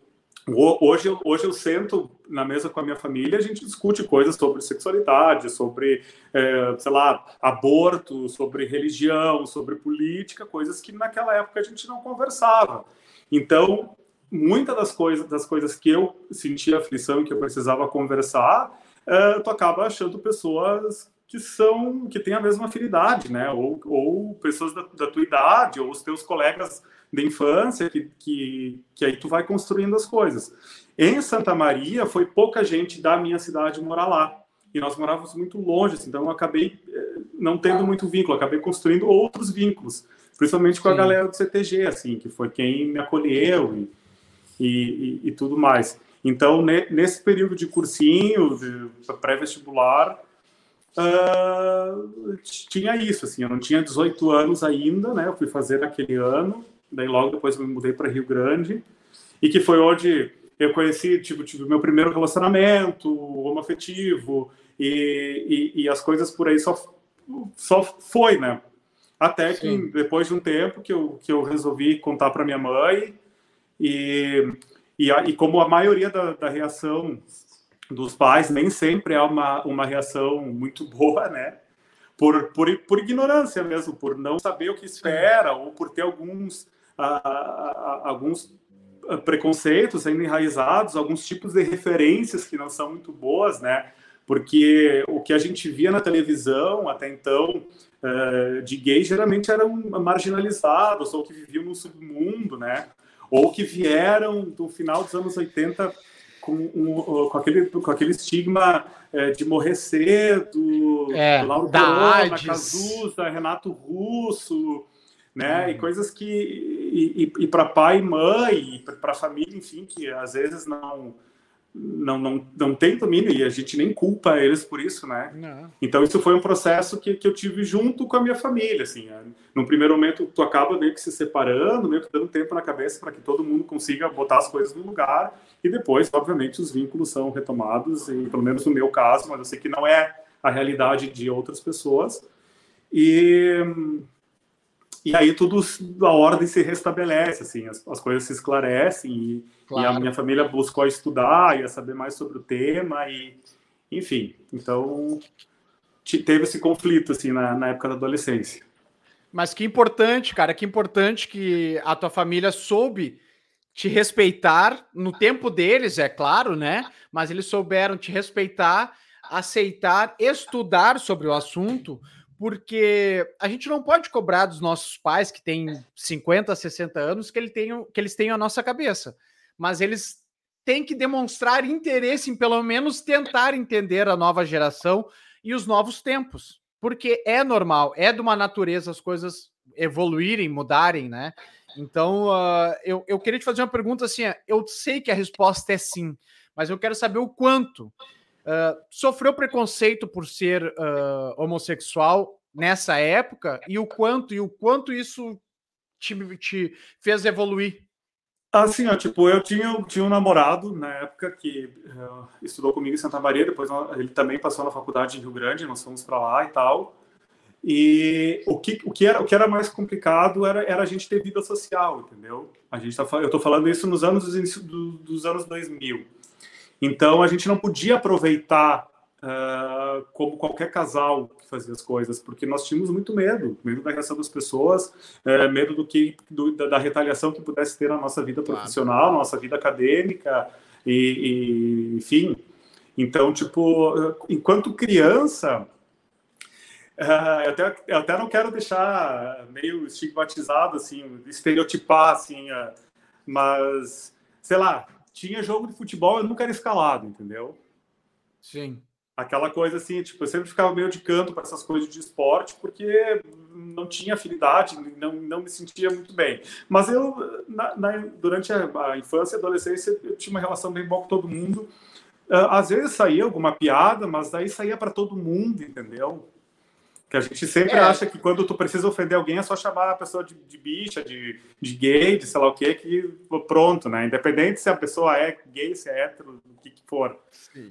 Hoje, hoje eu sento na mesa com a minha família, a gente discute coisas sobre sexualidade, sobre, é, sei lá, aborto, sobre religião, sobre política, coisas que naquela época a gente não conversava. Então, muitas das coisas, das coisas que eu sentia aflição e que eu precisava conversar, é, tu acaba achando pessoas que são que têm a mesma afinidade, né? Ou, ou pessoas da, da tua idade, ou os teus colegas de infância, que, que, que aí tu vai construindo as coisas. Em Santa Maria, foi pouca gente da minha cidade morar lá. E nós morávamos muito longe, assim, então eu acabei eh, não tendo muito vínculo, acabei construindo outros vínculos, principalmente com Sim. a galera do CTG, assim, que foi quem me acolheu e, e, e tudo mais. Então, ne, nesse período de cursinho, pré-vestibular, uh, tinha isso, assim, eu não tinha 18 anos ainda, né, eu fui fazer aquele ano, daí logo depois eu me mudei para Rio Grande, e que foi onde eu conheci, tipo, tive o meu primeiro relacionamento homoafetivo e, e, e, as coisas por aí só, só foi, né? Até que Sim. depois de um tempo que eu, que eu resolvi contar para minha mãe e, e, e, como a maioria da, da reação dos pais nem sempre é uma, uma reação muito boa, né? Por, por, por ignorância mesmo, por não saber o que espera ou por ter alguns, uh, alguns preconceitos ainda enraizados, alguns tipos de referências que não são muito boas, né? Porque o que a gente via na televisão até então uh, de gays geralmente eram marginalizados ou que viviam no submundo, né? Ou que vieram do final dos anos 80 com, um, com, aquele, com aquele estigma é, de morrer cedo, é, Lauro da Corona, Cazuza, Renato Russo, né? Hum. E coisas que e, e, e para pai e mãe, e para a família, enfim, que às vezes não não, não, não tem domínio e a gente nem culpa eles por isso, né? Não. Então isso foi um processo que, que eu tive junto com a minha família, assim. Né? No primeiro momento tu acaba meio que se separando, meio que dando tempo na cabeça para que todo mundo consiga botar as coisas no lugar e depois, obviamente, os vínculos são retomados e pelo menos no meu caso, mas eu sei que não é a realidade de outras pessoas. E e aí tudo a ordem se restabelece, assim, as, as coisas se esclarecem e, claro. e, a minha família buscou estudar e saber mais sobre o tema e, enfim, então teve esse conflito assim na, na época da adolescência. Mas que importante, cara, que importante que a tua família soube te respeitar no tempo deles, é claro, né? Mas eles souberam te respeitar, aceitar, estudar sobre o assunto porque a gente não pode cobrar dos nossos pais que têm 50, 60 anos que, ele que eles tenham a nossa cabeça, mas eles têm que demonstrar interesse em pelo menos tentar entender a nova geração e os novos tempos, porque é normal, é de uma natureza as coisas evoluírem, mudarem, né? Então, uh, eu, eu queria te fazer uma pergunta assim: eu sei que a resposta é sim, mas eu quero saber o quanto. Uh, sofreu preconceito por ser uh, homossexual nessa época e o quanto e o quanto isso te, te fez evoluir? Assim, ó, tipo, eu tinha, tinha um namorado na época que uh, estudou comigo em Santa Maria, depois ele também passou na faculdade em Rio Grande, nós fomos para lá e tal. E o que, o que, era, o que era mais complicado era, era a gente ter vida social, entendeu? A gente tá, eu estou falando isso nos anos dos anos 2000. Então a gente não podia aproveitar uh, como qualquer casal que fazia as coisas, porque nós tínhamos muito medo, medo da reação das pessoas, uh, medo do que do, da, da, retaliação que pudesse ter na nossa vida profissional, claro. nossa vida acadêmica e, e, enfim. Então, tipo, enquanto criança, Uh, eu, até, eu, até, não quero deixar meio estigmatizado, assim, estereotipar, assim, uh, mas, sei lá, tinha jogo de futebol, eu nunca era escalado, entendeu? Sim. Aquela coisa assim, tipo, eu sempre ficava meio de canto para essas coisas de esporte, porque não tinha afinidade, não, não me sentia muito bem. Mas eu, na, na, durante a, a, infância e adolescência, eu tinha uma relação bem boa com todo mundo. Uh, às vezes saía alguma piada, mas daí saía para todo mundo, entendeu? Que a gente sempre é. acha que quando tu precisa ofender alguém é só chamar a pessoa de, de bicha, de, de, gay, de sei lá o que, que pronto, né? Independente se a pessoa é gay, se é hétero, o que, que for. Sim.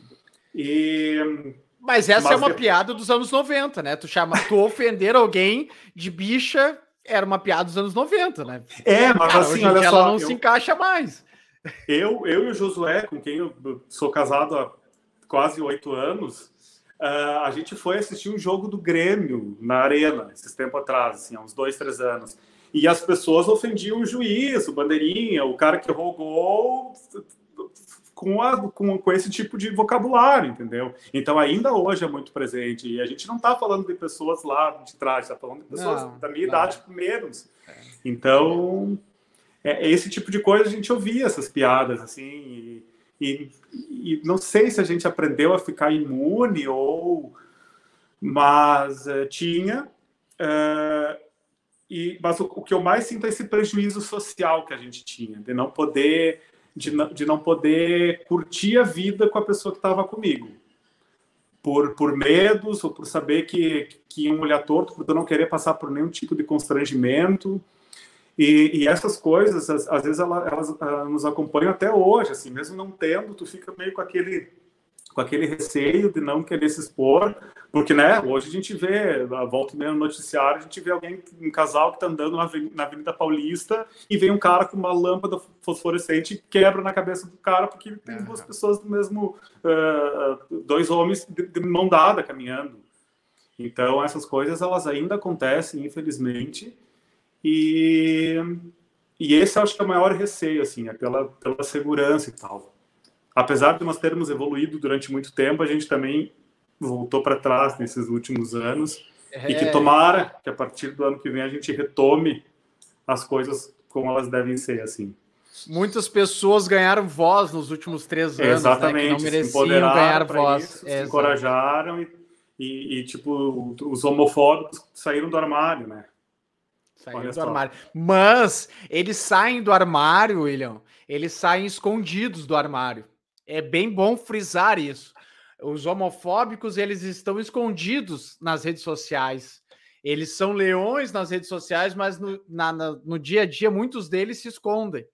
E. Mas essa Mas é uma piada dos anos 90, né? Tu, chama, tu ofender alguém de bicha era uma piada dos anos 90, né? É, mas Cara, assim, olha só. Ela não eu, se encaixa mais. Eu, eu e o Josué, com quem eu sou casado há quase oito anos, Uh, a gente foi assistir um jogo do Grêmio na Arena, esses tempo atrás, assim, há uns dois, três anos. E as pessoas ofendiam o juiz, o bandeirinha, o cara que rogou com, a, com, com esse tipo de vocabulário, entendeu? Então ainda hoje é muito presente. E a gente não está falando de pessoas lá de trás, está falando de pessoas não, da minha não. idade menos. Então, é, esse tipo de coisa a gente ouvia essas piadas, assim, e, e, e, não sei se a gente aprendeu a ficar imune ou. Mas uh, tinha. Uh, e, mas o, o, que eu mais sinto é esse prejuízo social que a gente tinha, de não poder, de não, de não poder curtir a vida com a pessoa que estava comigo. Por, por medos ou por saber que, que iam olhar torto, por não querer passar por nenhum tipo de constrangimento. E, e essas coisas, às, às vezes, elas, elas, elas, nos acompanham até hoje, assim, mesmo não tendo, tu fica meio com aquele com aquele receio de não querer se expor, porque, né, hoje a gente vê, a volta meia no noticiário, a gente vê alguém, um casal que está andando na, na Avenida Paulista e vem um cara com uma lâmpada fosforescente e quebra na cabeça do cara, porque tem uhum. duas pessoas do mesmo, uh, dois homens de, de mão dada caminhando. Então, essas coisas, elas ainda acontecem, infelizmente, e, e esse acho que é o maior receio, assim, é pela, pela segurança e tal apesar de nós termos evoluído durante muito tempo, a gente também voltou para trás nesses últimos anos é. e que é. tomara que a partir do ano que vem a gente retome as coisas como elas devem ser, assim. Muitas pessoas ganharam voz nos últimos três anos, Exatamente, né, que não mereciam ganhar voz. Isso, se encorajaram e, e, e, tipo, os homofóbicos saíram do armário, né? Saíram do armário. Mas eles saem do armário, William, eles saem escondidos do armário. É bem bom frisar isso. Os homofóbicos, eles estão escondidos nas redes sociais. Eles são leões nas redes sociais, mas no, na, na, no dia a dia muitos deles se escondem.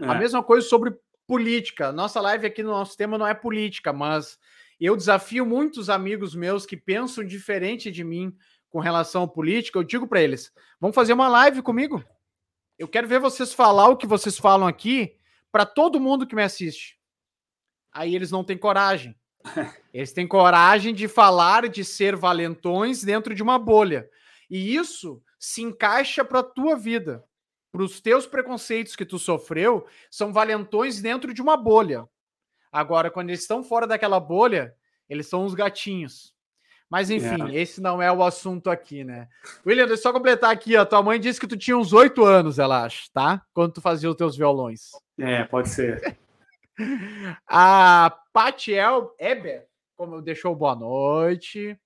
É. A mesma coisa sobre política. Nossa live aqui no nosso tema não é política, mas eu desafio muitos amigos meus que pensam diferente de mim com relação à política. Eu digo para eles: vamos fazer uma live comigo. Eu quero ver vocês falar o que vocês falam aqui para todo mundo que me assiste aí eles não têm coragem. <laughs> Eles têm coragem de falar de ser valentões dentro de uma bolha. E isso se encaixa para a tua vida. Para os teus preconceitos que tu sofreu, são valentões dentro de uma bolha. Agora, quando eles estão fora daquela bolha, eles são os gatinhos. Mas enfim, é. esse não é o assunto aqui, né? William, deixa eu só completar aqui, a tua mãe disse que tu tinha uns oito anos, ela acha, tá? Quando tu fazia os teus violões. É, pode ser. <laughs> A Patiel Eber, como deixou boa noite.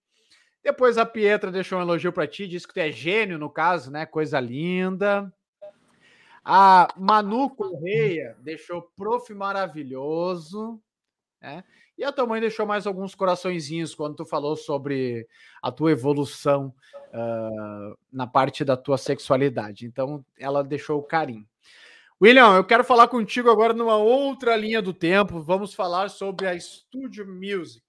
Depois a Pietra deixou um elogio para ti, disse que tu é gênio no caso, né? Coisa linda. A Manu Correia deixou prof maravilhoso, né? E a tua mãe deixou mais alguns coraçõezinhos quando tu falou sobre a tua evolução uh, na parte da tua sexualidade. Então, ela deixou o carinho. William, eu quero falar contigo agora numa outra linha do tempo. Vamos falar sobre a Studio Music.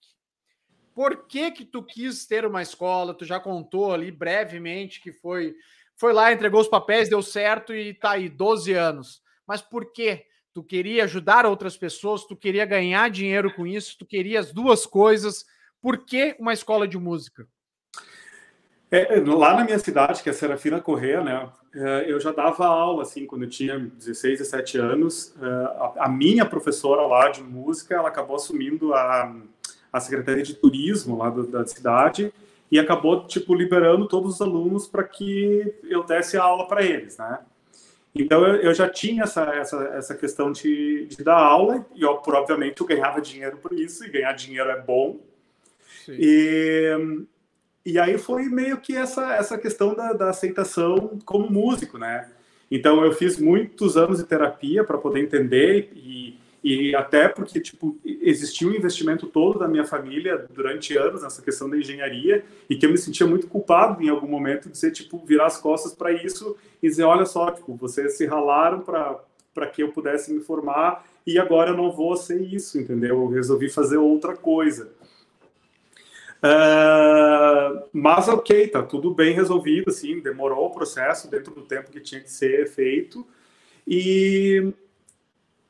Por que que tu quis ter uma escola? Tu já contou ali brevemente que foi foi lá, entregou os papéis, deu certo e tá aí 12 anos. Mas por quê? Tu queria ajudar outras pessoas, tu queria ganhar dinheiro com isso, tu queria as duas coisas. Por que uma escola de música? É, lá na minha cidade, que é Serafina Corrêa, né, é, eu já dava aula, assim, quando eu tinha 16, 17 anos. É, a minha professora lá de música, ela acabou assumindo a, a Secretaria de Turismo lá da cidade e acabou, tipo, liberando todos os alunos para que eu desse aula para eles, né. Então, eu, eu, já tinha essa, essa, essa questão de, de dar aula e, eu, por, obviamente, eu ganhava dinheiro por isso e ganhar dinheiro é bom. Sim. E e aí foi meio que essa, essa questão da, da aceitação como músico, né? Então eu fiz muitos anos de terapia para poder entender e, e até porque tipo existia um investimento todo da minha família durante anos nessa questão da engenharia e que eu me sentia muito culpado em algum momento de ser tipo virar as costas para isso e dizer olha só tipo vocês se ralaram para que eu pudesse me formar e agora eu não vou ser isso entendeu eu resolvi fazer outra coisa Uh, mas ok, tá tudo bem resolvido, assim, demorou o processo dentro do tempo que tinha que ser feito. E,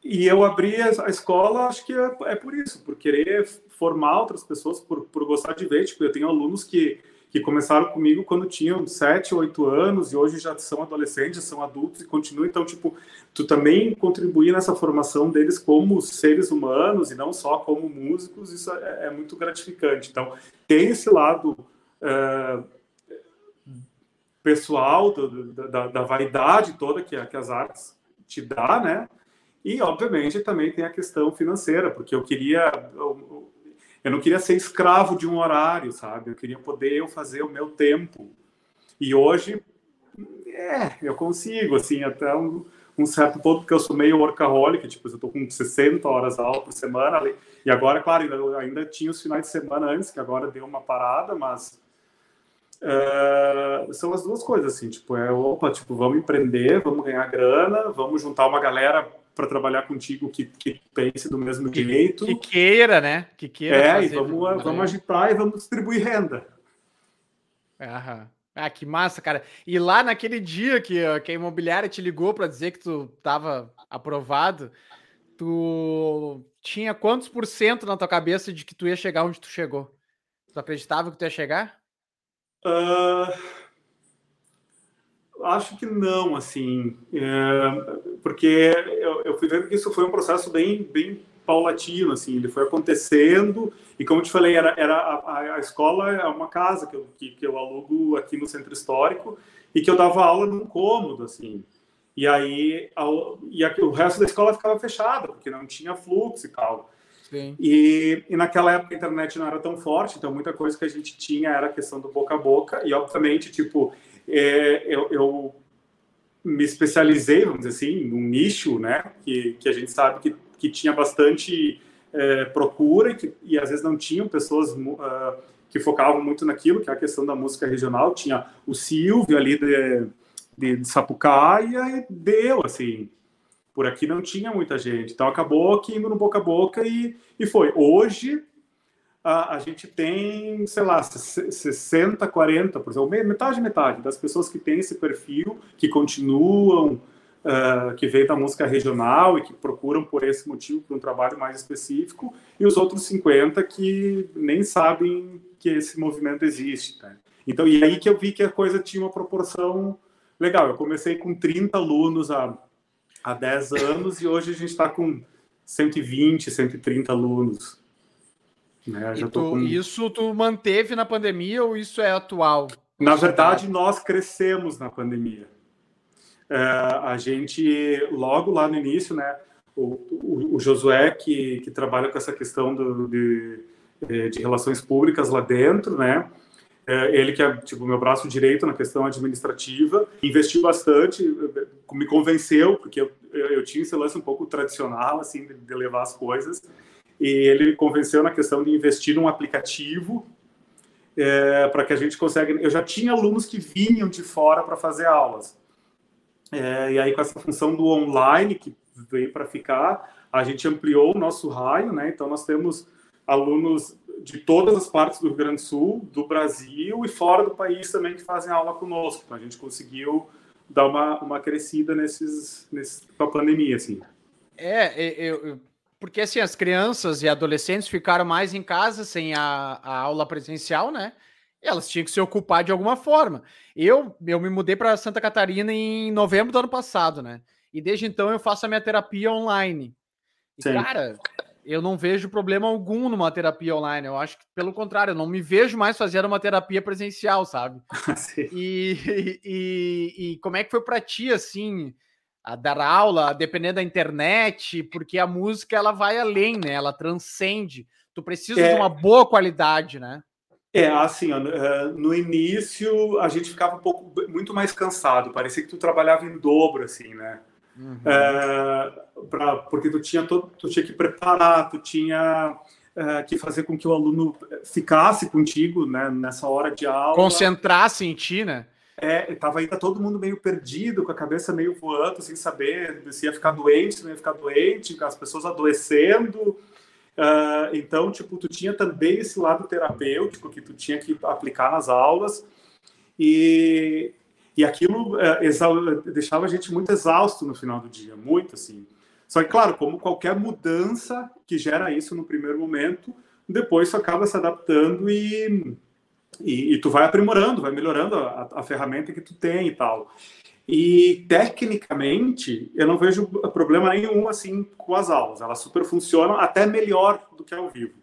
e eu abri a, escola, acho que é, é, por isso, por querer formar outras pessoas, por, por gostar de ver. Tipo, eu tenho alunos que que começaram comigo quando tinham 7, 8 anos e hoje já são adolescentes, são adultos e continuam. Então, tipo, tu também contribuir nessa formação deles como seres humanos e não só como músicos, isso é, é muito gratificante. Então, tem esse lado é, pessoal do, da, da, vaidade toda que, que as artes te dá, né? E, obviamente, também tem a questão financeira, porque eu queria... Eu, eu não queria ser escravo de um horário, sabe? Eu queria poder eu fazer o meu tempo. E hoje, é, eu consigo, assim, até um, um certo ponto, porque eu sou meio workaholic, tipo, eu tô com 60 horas aula por semana, e agora, claro, ainda, ainda tinha os finais de semana antes, que agora deu uma parada, mas uh, são as duas coisas, assim, tipo, é, opa, tipo, vamos empreender, vamos ganhar grana, vamos juntar uma galera para trabalhar contigo que, que pense do mesmo que, jeito. Que queira, né? Que queira. É, e vamos, vamos agitar e vamos distribuir renda. Aham. Ah, que massa, cara. E lá naquele dia que, que a imobiliária te ligou para dizer que tu estava aprovado, tu tinha quantos por cento na tua cabeça de que tu ia chegar onde tu chegou? Tu acreditava que tu ia chegar? Uh, acho que não, assim, é, porque eu, eu, fui vendo que isso foi um processo bem, bem paulatino, assim, ele foi acontecendo e como eu te falei, era, era a, a escola é uma casa que eu, que, que eu alugo aqui no centro histórico e que eu dava aula num cômodo, assim, e aí a, e a, o resto da escola ficava fechada porque não tinha fluxo e tal. E, e, naquela época a internet não era tão forte, então muita coisa que a gente tinha era a questão do boca a boca, e obviamente, tipo, é, eu, eu, me especializei, vamos dizer assim, num nicho, né, que, que a gente sabe que, que tinha bastante é, procura e, que, e às vezes não tinham pessoas uh, que focavam muito naquilo, que é a questão da música regional. Tinha o Silvio ali de, de, de Sapucaia e deu, assim, por aqui não tinha muita gente. Então acabou que indo no boca a boca e, e foi. Hoje a, a gente tem, sei lá, 60, 40, por exemplo, metade, metade das pessoas que têm esse perfil, que continuam, uh, que vêm da música regional e que procuram por esse motivo, por um trabalho mais específico, e os outros 50 que nem sabem que esse movimento existe. Né? Então, e aí que eu vi que a coisa tinha uma proporção legal. Eu comecei com 30 alunos há há 10 anos e hoje a gente está com 120, 130 alunos. Né? Tu, com... Isso tu manteve na pandemia ou isso é atual? Na verdade, nós crescemos na pandemia. É, a gente, logo lá no início, né, o, o, o Josué, que, que trabalha com essa questão do, de, de relações públicas lá dentro, né, é, ele que é tipo meu braço direito na questão administrativa, investiu bastante, me convenceu porque eu, eu tinha esse lance um pouco tradicional assim de levar as coisas e ele convenceu na questão de investir num aplicativo é, para que a gente consiga. Eu já tinha alunos que vinham de fora para fazer aulas é, e aí com essa função do online que veio para ficar, a gente ampliou o nosso raio, né? Então nós temos alunos de todas as partes do Rio Grande do Sul, do Brasil e fora do país também que fazem aula conosco. Então a gente conseguiu dar uma, uma crescida nesses, nesses, com a pandemia, assim. É, eu, porque assim, as crianças e adolescentes ficaram mais em casa sem a, a aula presencial, né? E elas tinham que se ocupar de alguma forma. Eu, eu me mudei para Santa Catarina em novembro do ano passado, né? E desde então eu faço a minha terapia online. E, cara, eu não vejo problema algum numa terapia online. Eu acho que, pelo contrário, eu não me vejo mais fazendo uma terapia presencial, sabe? <laughs> <laughs> e, e, e, como é que foi para ti, assim, a dar aula, dependendo da internet? Porque a música, ela vai além, né? Ela transcende. Tu precisa é... de uma boa qualidade, né? É, assim, eh, no início a gente ficava um pouco, muito mais cansado. Parecia que tu trabalhava em dobro, assim, né? Uhum. É, pra, porque tu tinha, todo, tu tinha que preparar, tu tinha é, que fazer com que o aluno ficasse contigo né, nessa hora de aula. Concentrasse em ti, né? É, tava ainda todo mundo meio perdido, com a cabeça meio voando, sem saber se ia ficar doente, se não ia ficar doente, as pessoas adoecendo. Uh, então, tipo, tu tinha também esse lado terapêutico que tu tinha que aplicar nas aulas. E, e aquilo é, deixava a gente muito exausto no final do dia, muito assim. Só que, claro, como qualquer mudança que gera isso no primeiro momento, depois tu acaba se adaptando e, e, e tu vai aprimorando, vai melhorando a, a, ferramenta que tu tem e tal. E tecnicamente, eu não vejo problema nenhum assim com as aulas. Elas super funcionam até melhor do que ao vivo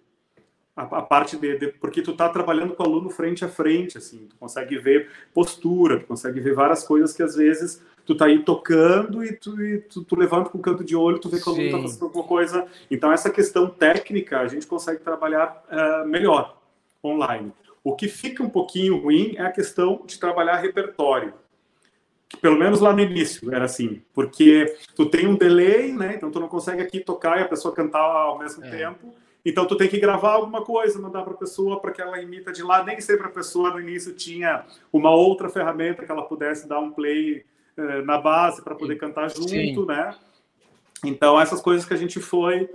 a, a parte de, de, porque tu tá trabalhando com o aluno frente a frente, assim, tu consegue ver postura, tu consegue ver várias coisas que às vezes tu tá aí tocando e tu, e tu, tu levanta com o canto de olho, tu vê que o aluno tá fazendo alguma coisa. Então essa questão técnica a gente consegue trabalhar uh, melhor online. O que fica um pouquinho ruim é a questão de trabalhar repertório. Que pelo menos lá no início era assim, porque tu tem um delay, né? Então tu não consegue aqui tocar e a pessoa cantar ao mesmo é. tempo Então tu tem que gravar alguma coisa, mandar para a pessoa para que ela imita de lá. Nem sempre a pessoa no início tinha uma outra ferramenta que ela pudesse dar um play eh, na base para poder cantar junto, Sim. né? Então essas coisas que a gente foi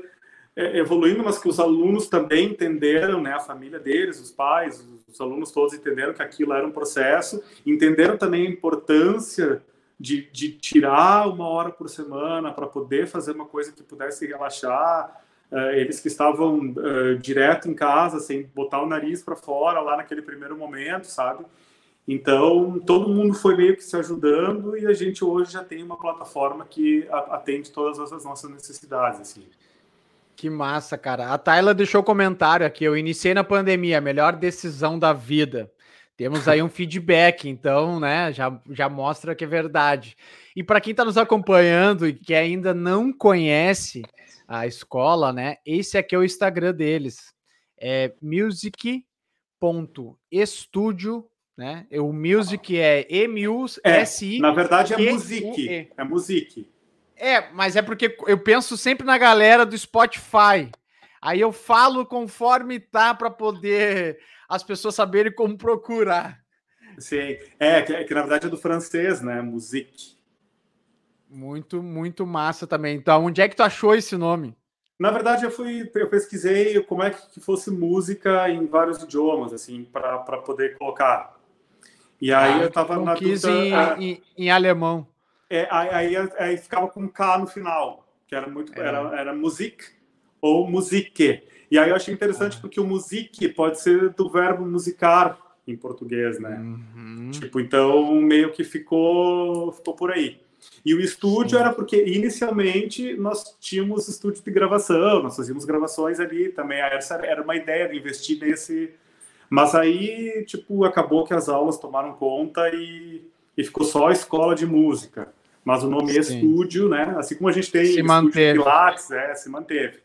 evoluindo, mas que os alunos também entenderam, né? A família deles, os pais, os alunos todos entenderam que aquilo era um processo, entenderam também a importância de, de tirar uma hora por semana para poder fazer uma coisa que pudesse relaxar Uh, eles que estavam uh, direto em casa, sem botar o nariz para fora lá naquele primeiro momento, sabe? Então, todo mundo foi meio que se ajudando e a gente hoje já tem uma plataforma que atende todas as nossas necessidades, assim. Que massa, cara. A Tayla deixou comentário aqui. Eu iniciei na pandemia, a melhor decisão da vida. Temos aí um <laughs> feedback, então, né? Já, já mostra que é verdade. E para quem está nos acompanhando e que ainda não conhece a escola, né? Esse aqui é o Instagram deles. É music.studio, né? O music é M-U-S-I. É, na verdade é music. É music. É, mas é porque eu penso sempre na galera do Spotify. Aí eu falo conforme tá para poder as pessoas saberem como procurar. Sim, é que, que na verdade é do francês, né? Musique. Muito, muito massa também. Então, onde é que tu achou esse nome? Na verdade, eu fui, eu pesquisei como é que fosse música em vários idiomas, assim, para poder colocar. E aí ah, eu tava na quis dúvida, em, é, em, em, alemão. É, aí, aí, aí, ficava com K no final, que era muito, é. era, era Musik ou Musique. E aí eu achei interessante ah. porque o Musik pode ser do verbo musicar em português, né? Uhum. Tipo, então meio que ficou, ficou por aí. E o estúdio Sim. era porque inicialmente nós tínhamos estúdio de gravação, nós fazíamos gravações ali também. Essa era uma ideia de investir nesse. Mas aí, tipo, acabou que as aulas tomaram conta e, e ficou só a escola de música. Mas o nome é Sim. estúdio, né? Assim como a gente tem se manteve. Pilates, é, se manteve.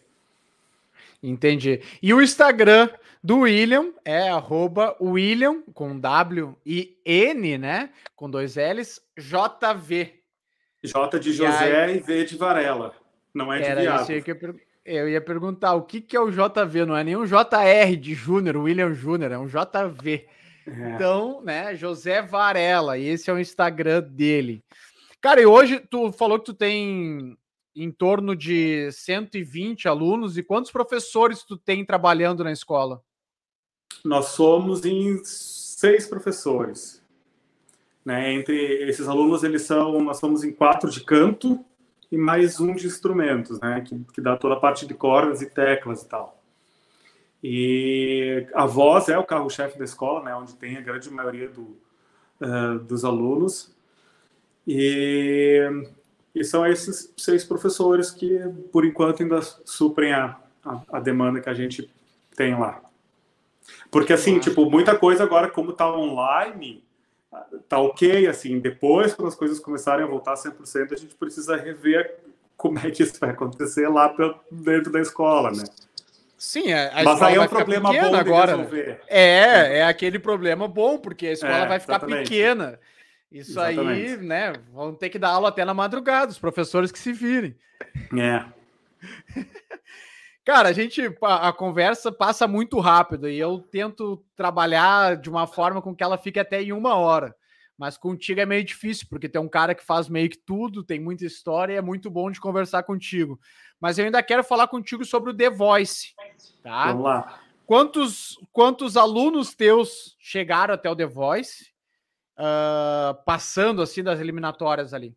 Entendi. E o Instagram do William é arroba William com W e N, né? Com dois L's, JV. J de José e, aí... e V de Varela. Não é de Era viado. Isso que eu, eu ia perguntar o que, que é o JV, não é nem um JR de Júnior, William Júnior, é um JV. É. Então, né, José Varela, e esse é o Instagram dele. Cara, e hoje tu falou que tu tem em torno de 120 alunos, e quantos professores tu tem trabalhando na escola? Nós somos em seis professores. Né? Entre esses alunos, eles são, nós somos em quatro de canto e mais um de instrumentos, né? que, que dá toda a parte de cordas e teclas e tal. E a voz é o carro-chefe da escola, né? onde tem a grande maioria do, uh, dos alunos. E, e, são esses seis professores que, por enquanto, ainda suprem a, a, a demanda que a gente tem lá. Porque, assim, tipo, muita coisa agora, como está online, tá ok, assim, depois quando as coisas começarem a voltar 100%, a gente precisa rever como é que isso vai acontecer lá dentro da escola, né? Sim, a, a Mas aí é um problema bom agora. Né? É, é aquele problema bom, porque a escola é, vai ficar exatamente. pequena. Isso exatamente. aí, né? Vão ter que dar aula até na madrugada, os professores que se virem. É. <laughs> Cara, a gente a, conversa passa muito rápido e eu tento trabalhar de uma forma com que ela fique até em uma hora. Mas contigo é meio difícil, porque tem um cara que faz meio que tudo, tem muita história e é muito bom de conversar contigo. Mas eu ainda quero falar contigo sobre o The Voice. Tá? Vamos lá. Quantos, quantos alunos teus chegaram até o The Voice, uh, passando assim das eliminatórias ali?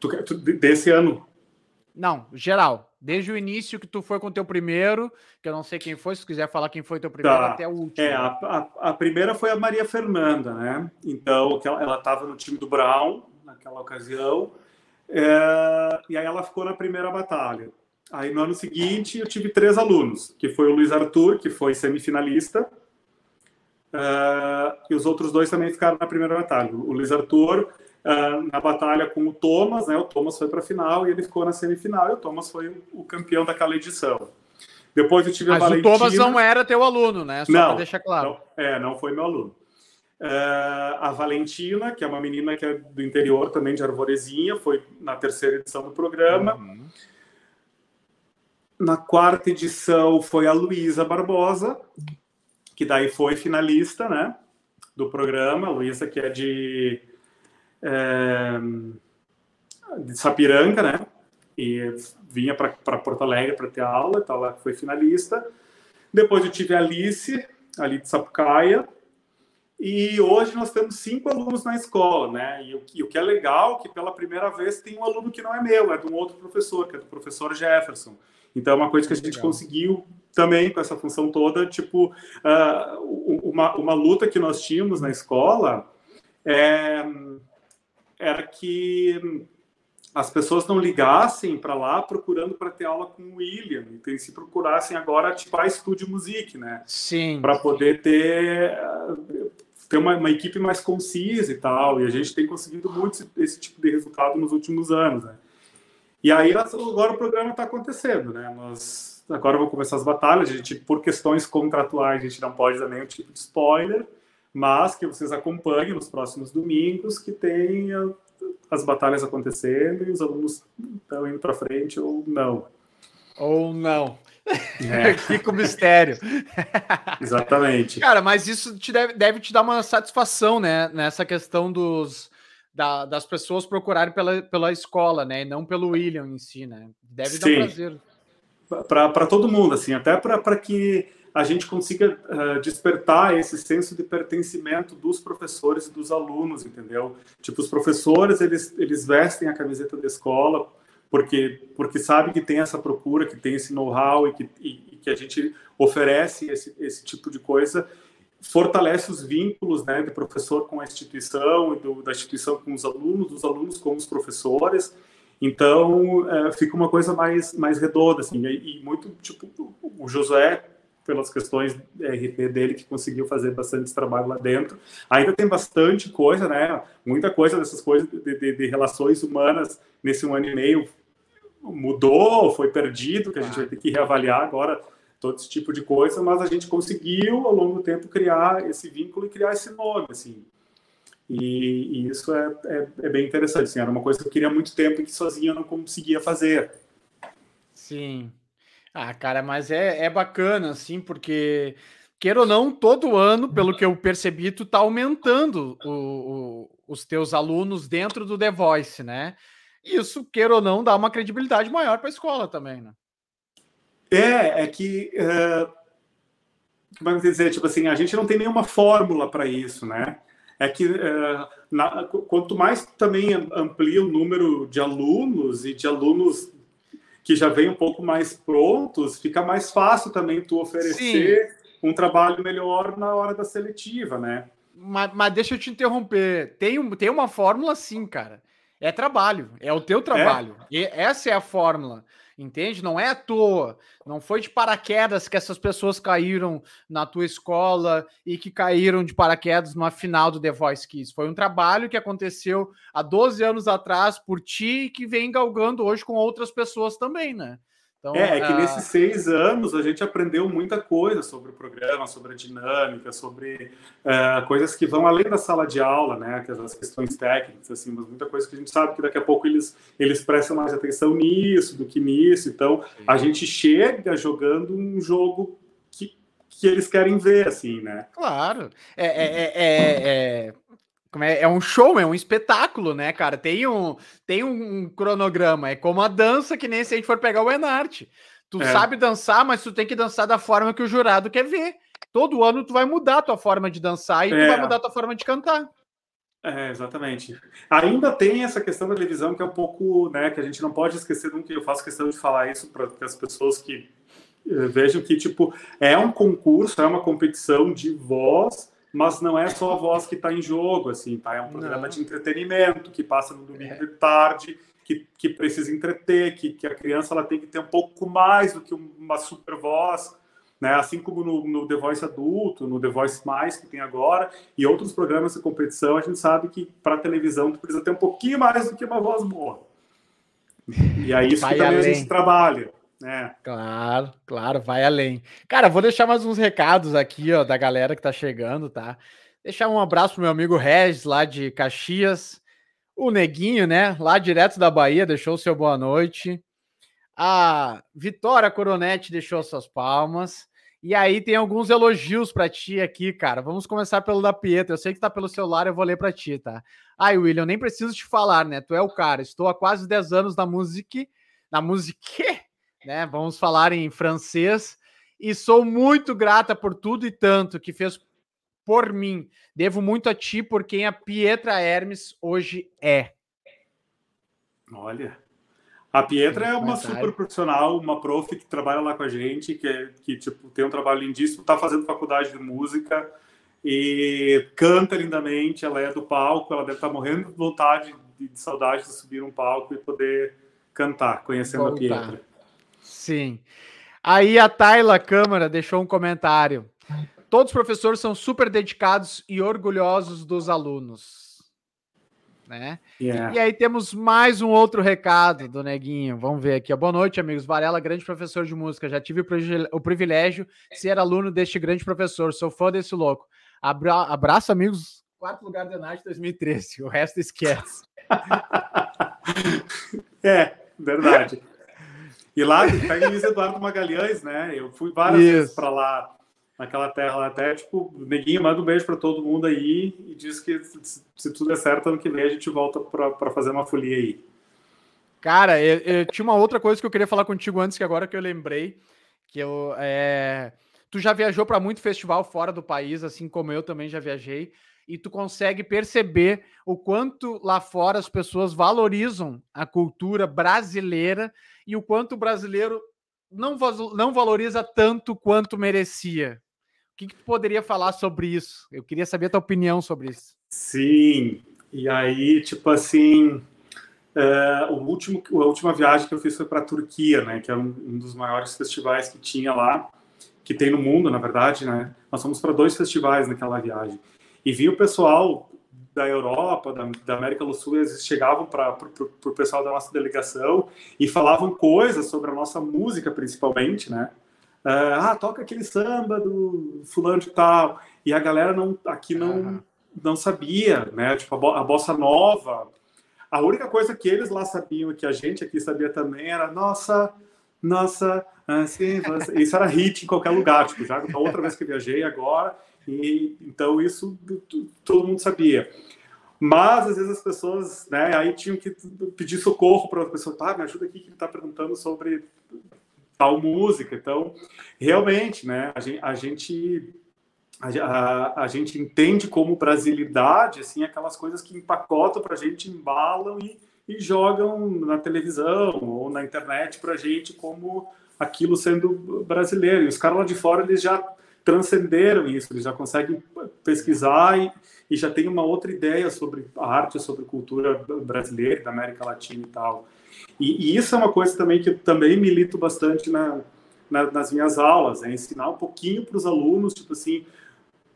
Tu, tu, desse ano? Não, geral. Desde o início que tu foi com teu primeiro, que eu não sei quem foi, se quiser falar quem foi teu primeiro, tá. até o último. É, a, a, a, primeira foi a Maria Fernanda, né? Então, ela estava no time do Brown naquela ocasião, é, e aí ela ficou na primeira batalha. Aí no ano seguinte eu tive três alunos, que foi o Luiz Arthur, que foi semifinalista, é, e os outros dois também ficaram na primeira batalha. O Luiz Arthur uh, na batalha com o Thomas, né? O Thomas foi para a final e ele ficou na semifinal. E o Thomas foi o campeão daquela edição. Depois eu tive Mas a Valentina. o Thomas não era teu aluno, né? Só para deixar claro. Não, é, não foi meu aluno. Uh, a Valentina, que é uma menina que é do interior também de Arvorezinha, foi na terceira edição do programa. Uhum. na quarta edição foi a Luísa Barbosa, que daí foi finalista, né, do programa. A Luísa, que é de, é, de Sapiranga, né, e vinha para Porto Alegre para ter aula, então ela foi finalista. Depois eu tive a Alice, ali de Sapucaia, e hoje nós temos cinco alunos na escola, né? E o, e o que é legal é que pela primeira vez tem um aluno que não é meu, é de um outro professor, que é do professor Jefferson. Então é uma coisa que a gente legal. conseguiu também com essa função toda, tipo, uh, uma, uma luta que nós tínhamos na escola é, era que as pessoas não ligassem para lá procurando para ter aula com o William, então se procurassem agora tipo a Studio Music, né? Sim. Para poder ter ter uma, uma, equipe mais concisa e tal, e a gente tem conseguido muito esse, esse tipo de resultado nos últimos anos, né? E aí agora o programa está acontecendo, né? Nós agora vão começar as batalhas, a gente por questões contratuais a gente não pode dar nenhum tipo de spoiler, mas que vocês acompanhem nos próximos domingos que tem as batalhas acontecendo e os alunos estão indo para frente ou não. Ou não. É. <laughs> Fica o mistério. <laughs> Exatamente. Cara, mas isso te deve, deve te dar uma satisfação, né? Nessa questão dos, da, das pessoas procurarem pela, pela escola, né? E não pelo William em si, né? Deve Sim. dar um prazer. Para todo mundo, assim, até para que a gente consiga uh, despertar esse senso de pertencimento dos professores e dos alunos, entendeu? Tipo, os professores, eles, eles vestem a camiseta da escola porque porque sabe que tem essa procura, que tem esse know-how e que, e, e que a gente oferece esse, esse tipo de coisa, fortalece os vínculos né, do professor com a instituição e do, da instituição com os alunos, dos alunos com os professores. Então, é, fica uma coisa mais, mais redonda, assim, e, e, muito, tipo, o Josué, pelas questões RP dele, que conseguiu fazer bastante trabalho lá dentro. Ainda tem bastante coisa, né, muita coisa dessas coisas de, de, de relações humanas nesse um ano e meio mudou, foi perdido, que a gente vai ter que reavaliar agora todo esse tipo de coisa, mas a gente conseguiu ao longo do tempo criar esse vínculo e criar esse nome, assim. E, e isso é, é, é, bem interessante, assim, era uma coisa que eu queria muito tempo e que sozinho eu não conseguia fazer. Sim. Ah, cara, mas é, é bacana, assim, porque, queira ou não, todo ano, pelo que eu percebi, tu tá aumentando o, o, os teus alunos dentro do The Voice, né? Isso, queira ou não, dá uma credibilidade maior para a escola também, né? É, é que. Uh, como é que dizer? Tipo assim, a gente não tem nenhuma fórmula para isso, né? É que uh, na, quanto mais também amplia o número de alunos e de alunos que já vêm um pouco mais prontos, fica mais fácil também tu oferecer Sim. um trabalho melhor na hora da seletiva, né? Mas, mas deixa eu te interromper. Tem, tem uma fórmula sim, cara. É trabalho, é o teu trabalho. É. E essa é a fórmula, entende? Não é à toa. Não foi de paraquedas que essas pessoas caíram na tua escola e que caíram de paraquedas numa final do The Voice Kids. Foi um trabalho que aconteceu há 12 anos atrás por ti e que vem galgando hoje com outras pessoas também, né? Então, é, é que uh... nesses seis anos a gente aprendeu muita coisa sobre o programa, sobre a dinâmica, sobre uh, coisas que vão além da sala de aula, né? As questões técnicas, assim, mas muita coisa que a gente sabe que daqui a pouco eles, eles prestam mais atenção nisso do que nisso. Então, Sim. a gente chega jogando um jogo que, que eles querem ver, assim, né? Claro. é, é, é, é como é, é um show, é um espetáculo, né, cara? Tem um, tem um cronograma. É como a dança, que nem se a gente for pegar o Enarte. Tu é. sabe dançar, mas tu tem que dançar da forma que o jurado quer ver. Todo ano tu vai mudar a tua forma de dançar e é. tu vai mudar a tua forma de cantar. É, exatamente. Ainda tem essa questão da televisão que é um pouco, né, que a gente não pode esquecer nunca, eu faço questão de falar isso para as pessoas que eh, vejam que, tipo, é um concurso, é uma competição de voz, mas não é só a voz que está em jogo, assim, tá? É um programa não. de entretenimento que passa no domingo é. de tarde, que, que precisa entreter, que, que a criança ela tem que ter um pouco mais do que uma super voz, né? Assim como no, no The Voice adulto, no The Voice Mais que tem agora e outros programas de competição, a gente sabe que para televisão tu precisa ter um pouquinho mais do que uma voz boa. E é isso Vai que também além. a gente trabalha. É. Claro, claro, vai além. Cara, vou deixar mais uns recados aqui, ó, da galera que tá chegando, tá? Deixar um abraço pro meu amigo Regis, lá de Caxias. O Neguinho, né? Lá direto da Bahia, deixou o seu boa noite. A Vitória Coronetti deixou suas palmas. E aí tem alguns elogios para ti aqui, cara. Vamos começar pelo da Pietra. Eu sei que tá pelo celular, eu vou ler para ti, tá? Ai, William, nem preciso te falar, né? Tu é o cara. Estou há quase 10 anos na música, na música, né? Vamos falar em francês. E sou muito grata por tudo e tanto que fez por mim. Devo muito a ti por quem a Pietra Hermes hoje é. Olha, a Pietra é uma super profissional, uma prof que trabalha lá com a gente, que, que tipo, tem um trabalho lindíssimo, está fazendo faculdade de música e canta lindamente. Ela é do palco, ela deve estar tá morrendo de vontade, de, de saudade de subir um palco e poder cantar, conhecendo Voltar. a Pietra. Sim. Aí a Tayla Câmara deixou um comentário. Todos os professores são super dedicados e orgulhosos dos alunos né? Yeah. E aí temos mais um outro recado do Neguinho. Vamos ver aqui. Boa noite, amigos. Varela, grande professor de música. Já tive o privilégio de ser aluno deste grande professor. Sou fã desse louco. Abra... Abraço, amigos. Quarto lugar da Night 2013. O resto esquece. <laughs> é, verdade. E lá tá em Luiz Eduardo Magalhães, né? Eu fui várias Isso. vezes para lá naquela terra até, tipo, neguinho, manda um beijo para todo mundo aí e diz que se tudo der certo, ano que vem a gente volta para fazer uma folia aí. Cara, eu, eu, tinha uma outra coisa que eu queria falar contigo antes, que agora que eu lembrei, que eu, é... tu já viajou para muito festival fora do país, assim como eu também já viajei, e tu consegue perceber o quanto lá fora as pessoas valorizam a cultura brasileira e o quanto o brasileiro não, não valoriza tanto quanto merecia. O que, que tu poderia falar sobre isso? Eu queria saber a tua opinião sobre isso. Sim, e aí, tipo assim, é, o último, a última viagem que eu fiz foi para a Turquia, né, que é um, um, dos maiores festivais que tinha lá, que tem no mundo, na verdade, né. Nós fomos para dois festivais naquela viagem. E vi o pessoal da Europa, da, da América do Sul, eles chegavam para o pessoal da nossa delegação e falavam coisas sobre a nossa música, principalmente, né? Uh, ah, toca aquele samba do fulano de tal. E a galera não, aqui não, não sabia, né? Tipo, a, a bossa nova. A única coisa que eles lá sabiam e que a gente aqui sabia também era nossa, nossa, assim, <laughs> isso era hit em qualquer lugar. Tipo, já a outra vez que viajei agora, e então isso todo mundo sabia. Mas às vezes as pessoas, né, aí tinham que pedir socorro para a pessoa, tá, me ajuda aqui que ele está perguntando sobre tal música. Então, realmente, né, a gente, a gente a, a, gente entende como brasilidade, assim, aquelas coisas que empacotam para a gente, embalam e, e jogam na televisão ou na internet para a gente como aquilo sendo brasileiro. E os caras lá de fora, eles já transcenderam isso, eles já conseguem pesquisar e, e já tem uma outra ideia sobre a arte, sobre cultura brasileira, da América Latina e tal. E, e, isso é uma coisa também que eu também milito bastante na, na, nas minhas aulas, é ensinar um pouquinho para os alunos, tipo assim,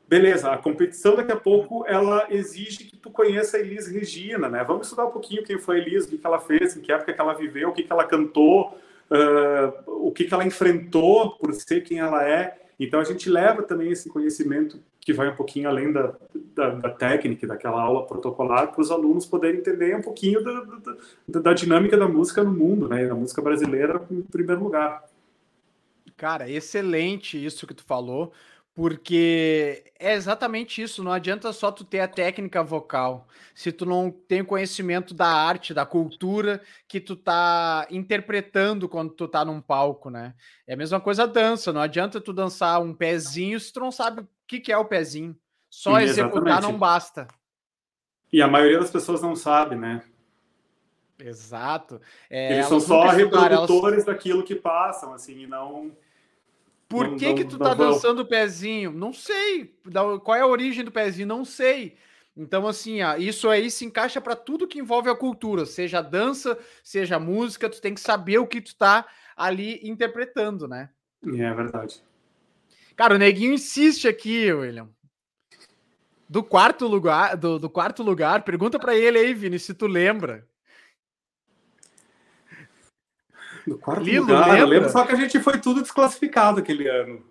beleza, a competição daqui a pouco ela exige que tu conheça a Elis Regina, né? Vamos estudar um pouquinho quem foi a Elis, o que, ela fez, em que época que ela viveu, o que, que ela cantou, uh, o que, que ela enfrentou por ser quem ela é. Então a gente leva também esse conhecimento que vai um pouquinho além da, da, da técnica, daquela aula protocolar, para os alunos poderem entender um pouquinho da, da, da, dinâmica da música no mundo, né? da música brasileira em primeiro lugar. Cara, excelente isso que tu falou, porque é exatamente isso, não adianta só tu ter a técnica vocal, se tu não tem conhecimento da arte, da cultura que tu tá interpretando quando tu tá num palco, né? É a mesma coisa a dança, não adianta tu dançar um pezinho se tu não sabe o que, que é o pezinho. Só Sim, executar não basta. E a maioria das pessoas não sabe, né? Exato. É, Eles são só reprodutores elas... daquilo que passam, assim, e não por não, que não, que tu tá dançando o pezinho? Não sei. Qual é a origem do pezinho? Não sei. Então, assim, ó, isso aí se encaixa para tudo que envolve a cultura, seja dança, seja música, tu tem que saber o que tu tá ali interpretando, né? É verdade. Cara, o Neguinho insiste aqui, William. Do quarto lugar, do, do quarto lugar, pergunta para ele aí, Vini, se tu lembra. No quarto Lilo, lugar, lembra? eu lembro só que a gente foi tudo desclassificado aquele ano.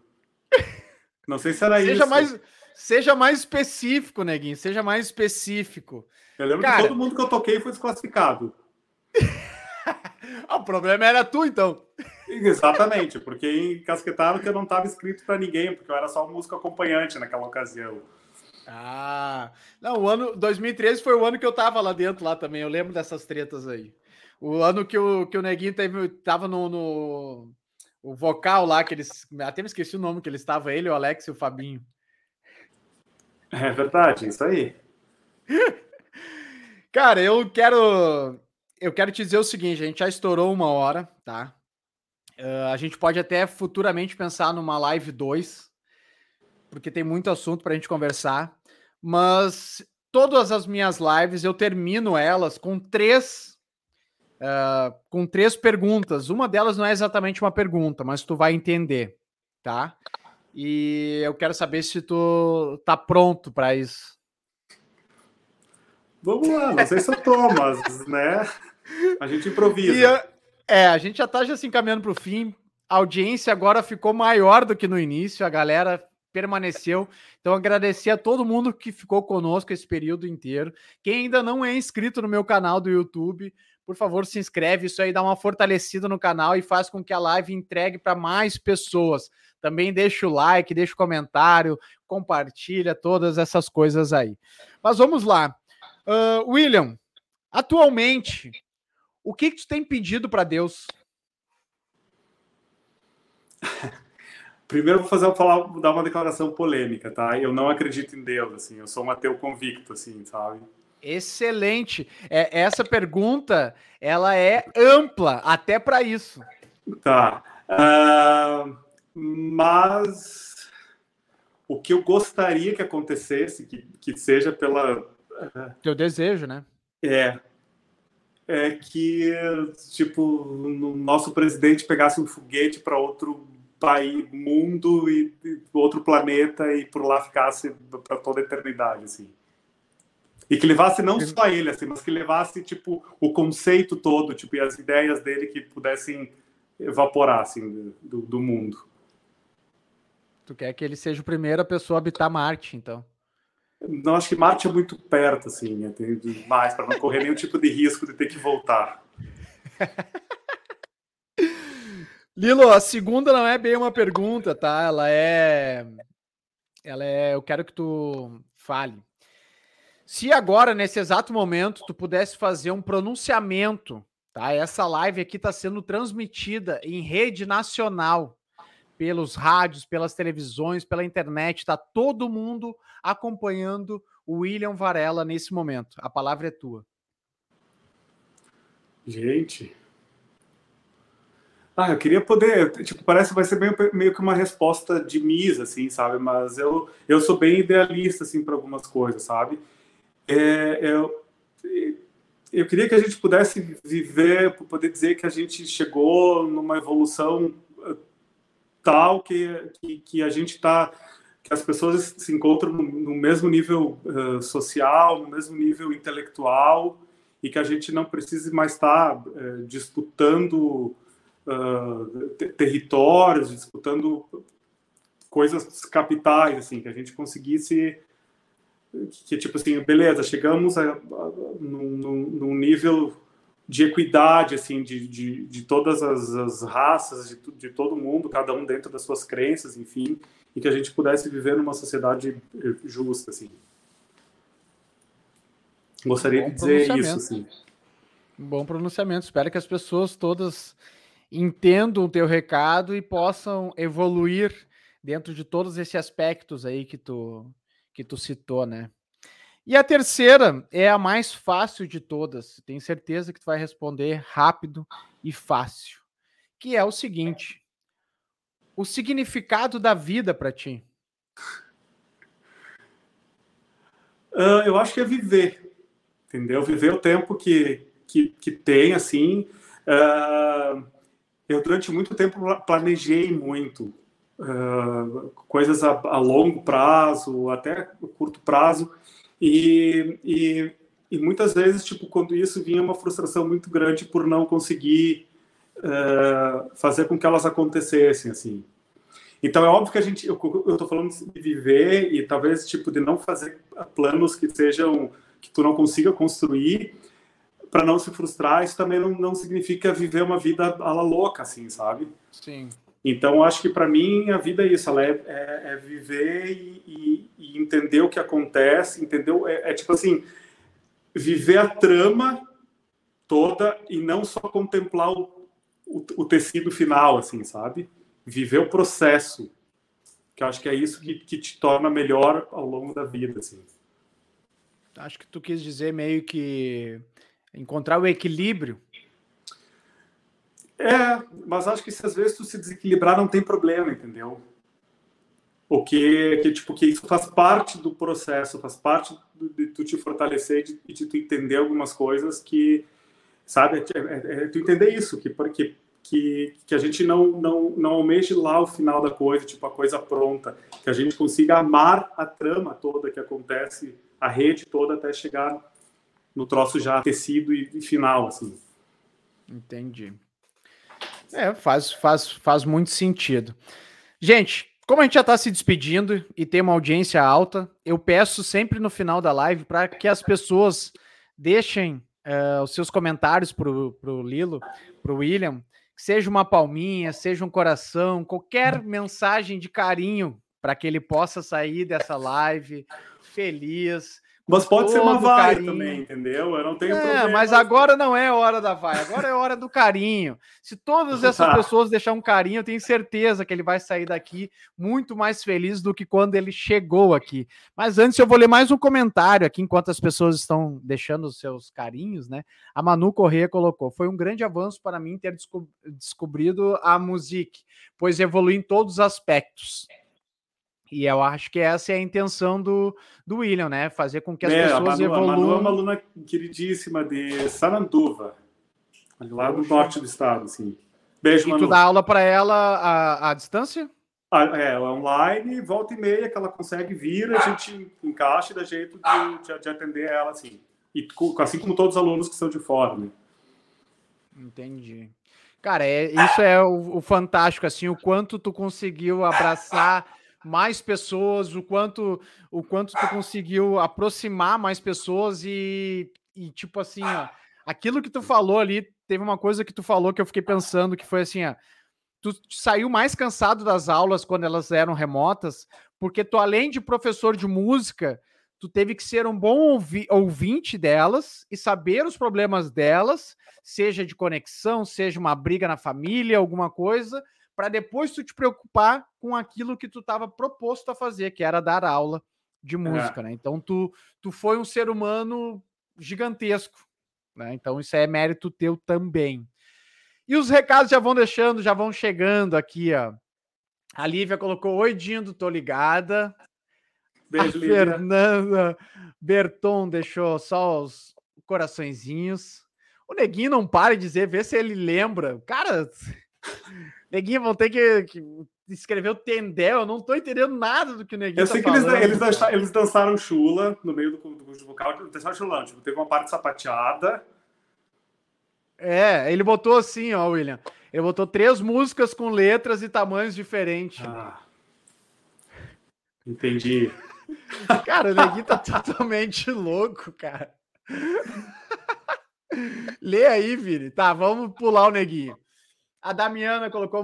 Não sei se era seja isso. Mais, seja mais específico, Neguinho, seja mais específico. Eu lembro Cara... que todo mundo que eu toquei foi desclassificado. <laughs> o problema era tu, então. Exatamente, porque encasquetaram que eu não estava escrito para ninguém, porque eu era só músico acompanhante naquela ocasião. Ah, não, o ano 2013 foi o ano que eu tava lá dentro lá também. Eu lembro dessas tretas aí. O ano que o, que o Neguinho teve, tava no, no o vocal lá, que eles. Até me esqueci o nome que ele estava, ele, o Alex e o Fabinho. É verdade, isso aí. <laughs> Cara, eu quero. Eu quero te dizer o seguinte: a gente já estourou uma hora, tá? Uh, a gente pode até futuramente pensar numa live 2, porque tem muito assunto para a gente conversar. Mas todas as minhas lives eu termino elas com três uh, com três perguntas. Uma delas não é exatamente uma pergunta, mas tu vai entender, tá? E eu quero saber se tu tá pronto para isso. Vamos lá, não sei se eu tô, mas, né? A gente improvisa. é, a gente já tá já se encaminhando para o fim. A audiência agora ficou maior do que no início, a galera permaneceu. Então, agradecer a todo mundo que ficou conosco esse período inteiro. Quem ainda não é inscrito no meu canal do YouTube, por favor, se inscreve. Isso aí dá uma fortalecida no canal e faz com que a live entregue para mais pessoas. Também deixa o like, deixa o comentário, compartilha todas essas coisas aí. Mas vamos lá. Uh, William, atualmente, o que, que tu tem pedido para Deus? <laughs> Primeiro vou fazer falar, dar uma declaração polêmica, tá? Eu não acredito em Deus, assim. Eu sou um ateu convicto, assim, sabe? Excelente. É, essa pergunta, ela é ampla até para isso. Tá. Uh, mas o que eu gostaria que acontecesse, que, que seja pela teu desejo, né? É. É que, tipo, o nosso presidente pegasse um foguete para outro país, mundo e, e, outro planeta e por lá ficasse para toda a eternidade, assim. E que levasse não só ele, assim, mas que levasse, tipo, o conceito todo, tipo, e as ideias dele que pudessem evaporar, assim, do, do mundo. Tu quer que ele seja o primeiro a pessoa a habitar Marte, então? Não, acho que Marte é muito perto, assim, é demais, para não correr nenhum tipo de risco de ter que voltar. <laughs> Lilo, a segunda não é bem uma pergunta, tá? Ela é. Ela é. Eu quero que tu fale. Se agora, nesse exato momento, tu pudesse fazer um pronunciamento, tá? Essa live aqui está sendo transmitida em rede nacional pelos rádios, pelas televisões, pela internet, está todo mundo acompanhando o William Varela nesse momento. A palavra é tua. Gente. Ah, eu queria poder, tipo, parece que vai ser meio, meio que uma resposta de misa, assim, sabe? Mas eu, eu sou bem idealista, assim, para algumas coisas, sabe? É, eu, eu queria que a gente pudesse viver, poder dizer que a gente chegou numa evolução tal que, que, que a gente está que as pessoas se encontram no, mesmo nível uh, social, no mesmo nível intelectual e que a gente não precise mais estar tá, uh, disputando uh, territórios, disputando coisas capitais, assim, que a gente conseguisse que tipo assim, beleza, chegamos a, a, num, num nível de equidade, assim, de, de, de todas as, as raças, de, de, todo mundo, cada um dentro das suas crenças, enfim, e que a gente pudesse viver numa sociedade justa, assim. Gostaria de dizer isso, assim. Bom pronunciamento. Espero que as pessoas todas entendam o teu recado e possam evoluir dentro de todos esses aspectos aí que tu, que tu citou, né? E a terceira é a mais fácil de todas. Tenho certeza que tu vai responder rápido e fácil. Que é o seguinte: o significado da vida para ti. Uh, eu acho que é viver, entendeu? Viver o tempo que, que, que tem, assim. Uh, eu, durante muito tempo, planejei muito. Coisas a, a longo prazo, até curto prazo e, e, e, muitas vezes, tipo, quando isso vinha uma frustração muito grande por não conseguir uh, fazer com que elas acontecessem, assim. Então é óbvio que a gente, eu, estou falando de viver e talvez tipo de não fazer planos que sejam que tu não consiga construir, para não se frustrar, isso também não, não significa viver uma vida à la louca, assim, sabe? Sim. Então, acho que para mim a vida é isso, ela é, é, é viver e, e, entender o que acontece, entendeu? É, é, tipo assim, viver a trama toda e não só contemplar o, o, o, tecido final, assim, sabe? Viver o processo, que eu acho que é isso que, que te torna melhor ao longo da vida, assim. Acho que tu quis dizer meio que encontrar o equilíbrio é, mas acho que se às vezes tu se desequilibrar não tem problema, entendeu? O que, que tipo que isso faz parte do processo, faz parte do, de tu te fortalecer e de, de, tu entender algumas coisas que, sabe, é, é, é, tu entender isso, que porque que, que a gente não, não, não almeje lá o final da coisa, tipo a coisa pronta, que a gente consiga amar a trama toda que acontece, a rede toda até chegar no troço já tecido e, e final, assim. Entendi. É, faz, faz, faz muito sentido. Gente, como a gente já está se despedindo e tem uma audiência alta, eu peço sempre no final da live para que as pessoas deixem uh, os seus comentários para o Lilo, para o William, seja uma palminha, seja um coração, qualquer mensagem de carinho para que ele possa sair dessa live feliz, mas pode ser uma vaia também, entendeu? Eu não tenho é, problema. Mas agora não é hora da vaia, agora é hora do carinho. Se todas essas <laughs> pessoas deixar um carinho, eu tenho certeza que ele vai sair daqui muito mais feliz do que quando ele chegou aqui. Mas antes eu vou ler mais um comentário aqui, enquanto as pessoas estão deixando os seus carinhos, né? A Manu Corrêa colocou: foi um grande avanço para mim ter descobrido a música, pois evolui em todos os aspectos. E eu acho que essa é a intenção do, do William, né? Fazer com que as é, pessoas evoluam. A Manu é uma aluna queridíssima de Saranduva, lá no norte do estado, assim. Beijo, e Manu. tu dá aula para ela à, à distância? Ah, é, ela é online, volta e meia, que ela consegue vir, a gente encaixa e dá jeito de, de, de atender ela, assim. E assim como todos os alunos que são de fora, né? Entendi. Cara, é, isso é o, o fantástico, assim, o quanto tu conseguiu abraçar mais pessoas, o quanto o quanto tu conseguiu aproximar mais pessoas e, e tipo assim, ó, aquilo que tu falou ali, teve uma coisa que tu falou que eu fiquei pensando que foi assim, ó, tu saiu mais cansado das aulas quando elas eram remotas, porque tu além de professor de música, tu teve que ser um bom ouvi ouvinte delas e saber os problemas delas, seja de conexão, seja uma briga na família, alguma coisa, para depois tu te preocupar com aquilo que tu estava proposto a fazer, que era dar aula de é. música, é. né? Então tu, tu foi um ser humano gigantesco, né? Então isso é mérito teu também. E os recados já vão deixando, já vão chegando aqui, ó. A Lívia colocou: Oi, Dindo, tô ligada. Beijo, a Lívia. Fernanda Berton deixou só os coraçõezinhos. O Neguinho não para de dizer, vê se ele lembra. Cara, Neguinho vão ter que, que escrever o Tendel. Eu não tô entendendo nada do que o Neguinho Eu sei tá que eles, eles, dançaram, eles, dançaram chula no meio do, curso vocal. Dançaram chulão. Tipo, teve uma parte sapateada. É, ele botou assim, ó, William. Ele botou três músicas com letras e tamanhos diferentes. Ah, entendi. <laughs> Cara, o Neguinho tá totalmente louco, cara. <laughs> Lê aí, Vini. Tá, vamos pular o Neguinho. A Damiana colocou: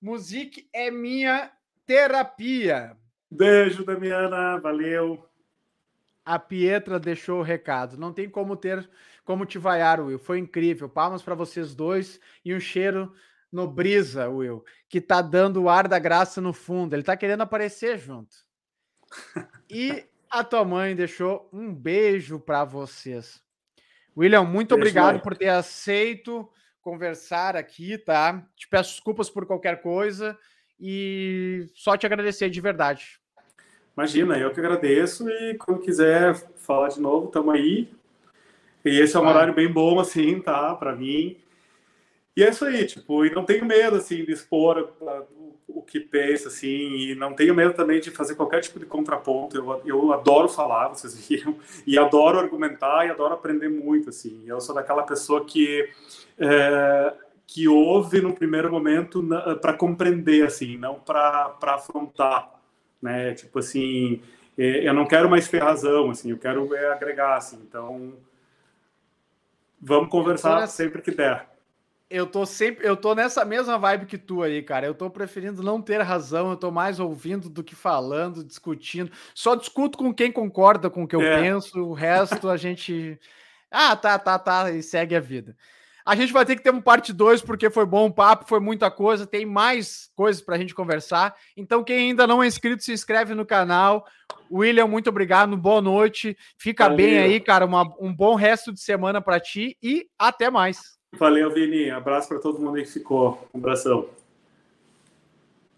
Music é minha terapia. Beijo, Damiana. Valeu. A Pietra deixou o recado. Não tem como ter como te vaiar, Will. Foi incrível. Palmas para vocês dois e um cheiro no brisa, Will, que tá dando o ar da graça no fundo. Ele tá querendo aparecer junto. E a tua mãe deixou um beijo para vocês. William, muito beijo, obrigado mãe. por ter aceito conversar aqui, tá? Te peço desculpas por qualquer coisa e só te agradecer de verdade. Imagina, eu que agradeço e quando quiser falar de novo, estamos aí. E esse é um horário bem bom, assim, tá? Para mim. E é isso aí, tipo, e não tenho medo, assim, de expor o que pensa, assim, e não tenho medo também de fazer qualquer tipo de contraponto. Eu, eu adoro falar, vocês <laughs> viram, e adoro argumentar e adoro aprender muito, assim. Eu sou daquela pessoa que é, que ouve no primeiro momento para compreender, assim, não para afrontar, né? Tipo assim, é, eu não quero mais ter razão, assim, eu quero é, agregar, assim. Então, Vamos conversar sempre que der. Eu tô sempre, eu tô nessa mesma vibe que tu aí, cara. Eu tô preferindo não ter razão, eu tô mais ouvindo do que falando, discutindo. Só discuto com quem concorda com o que eu é. penso, o resto a gente <laughs> ah, tá, tá, tá, e segue a vida. A gente vai ter que ter um parte 2 porque foi bom o papo, foi muita coisa, tem mais coisas para a gente conversar. Então, quem ainda não é inscrito, se inscreve no canal. William, muito obrigado, boa noite. Fica Valeu. bem aí, cara. Uma, um bom resto de semana para ti e até mais. Valeu, Vini. Abraço para todo mundo que ficou. Um abração.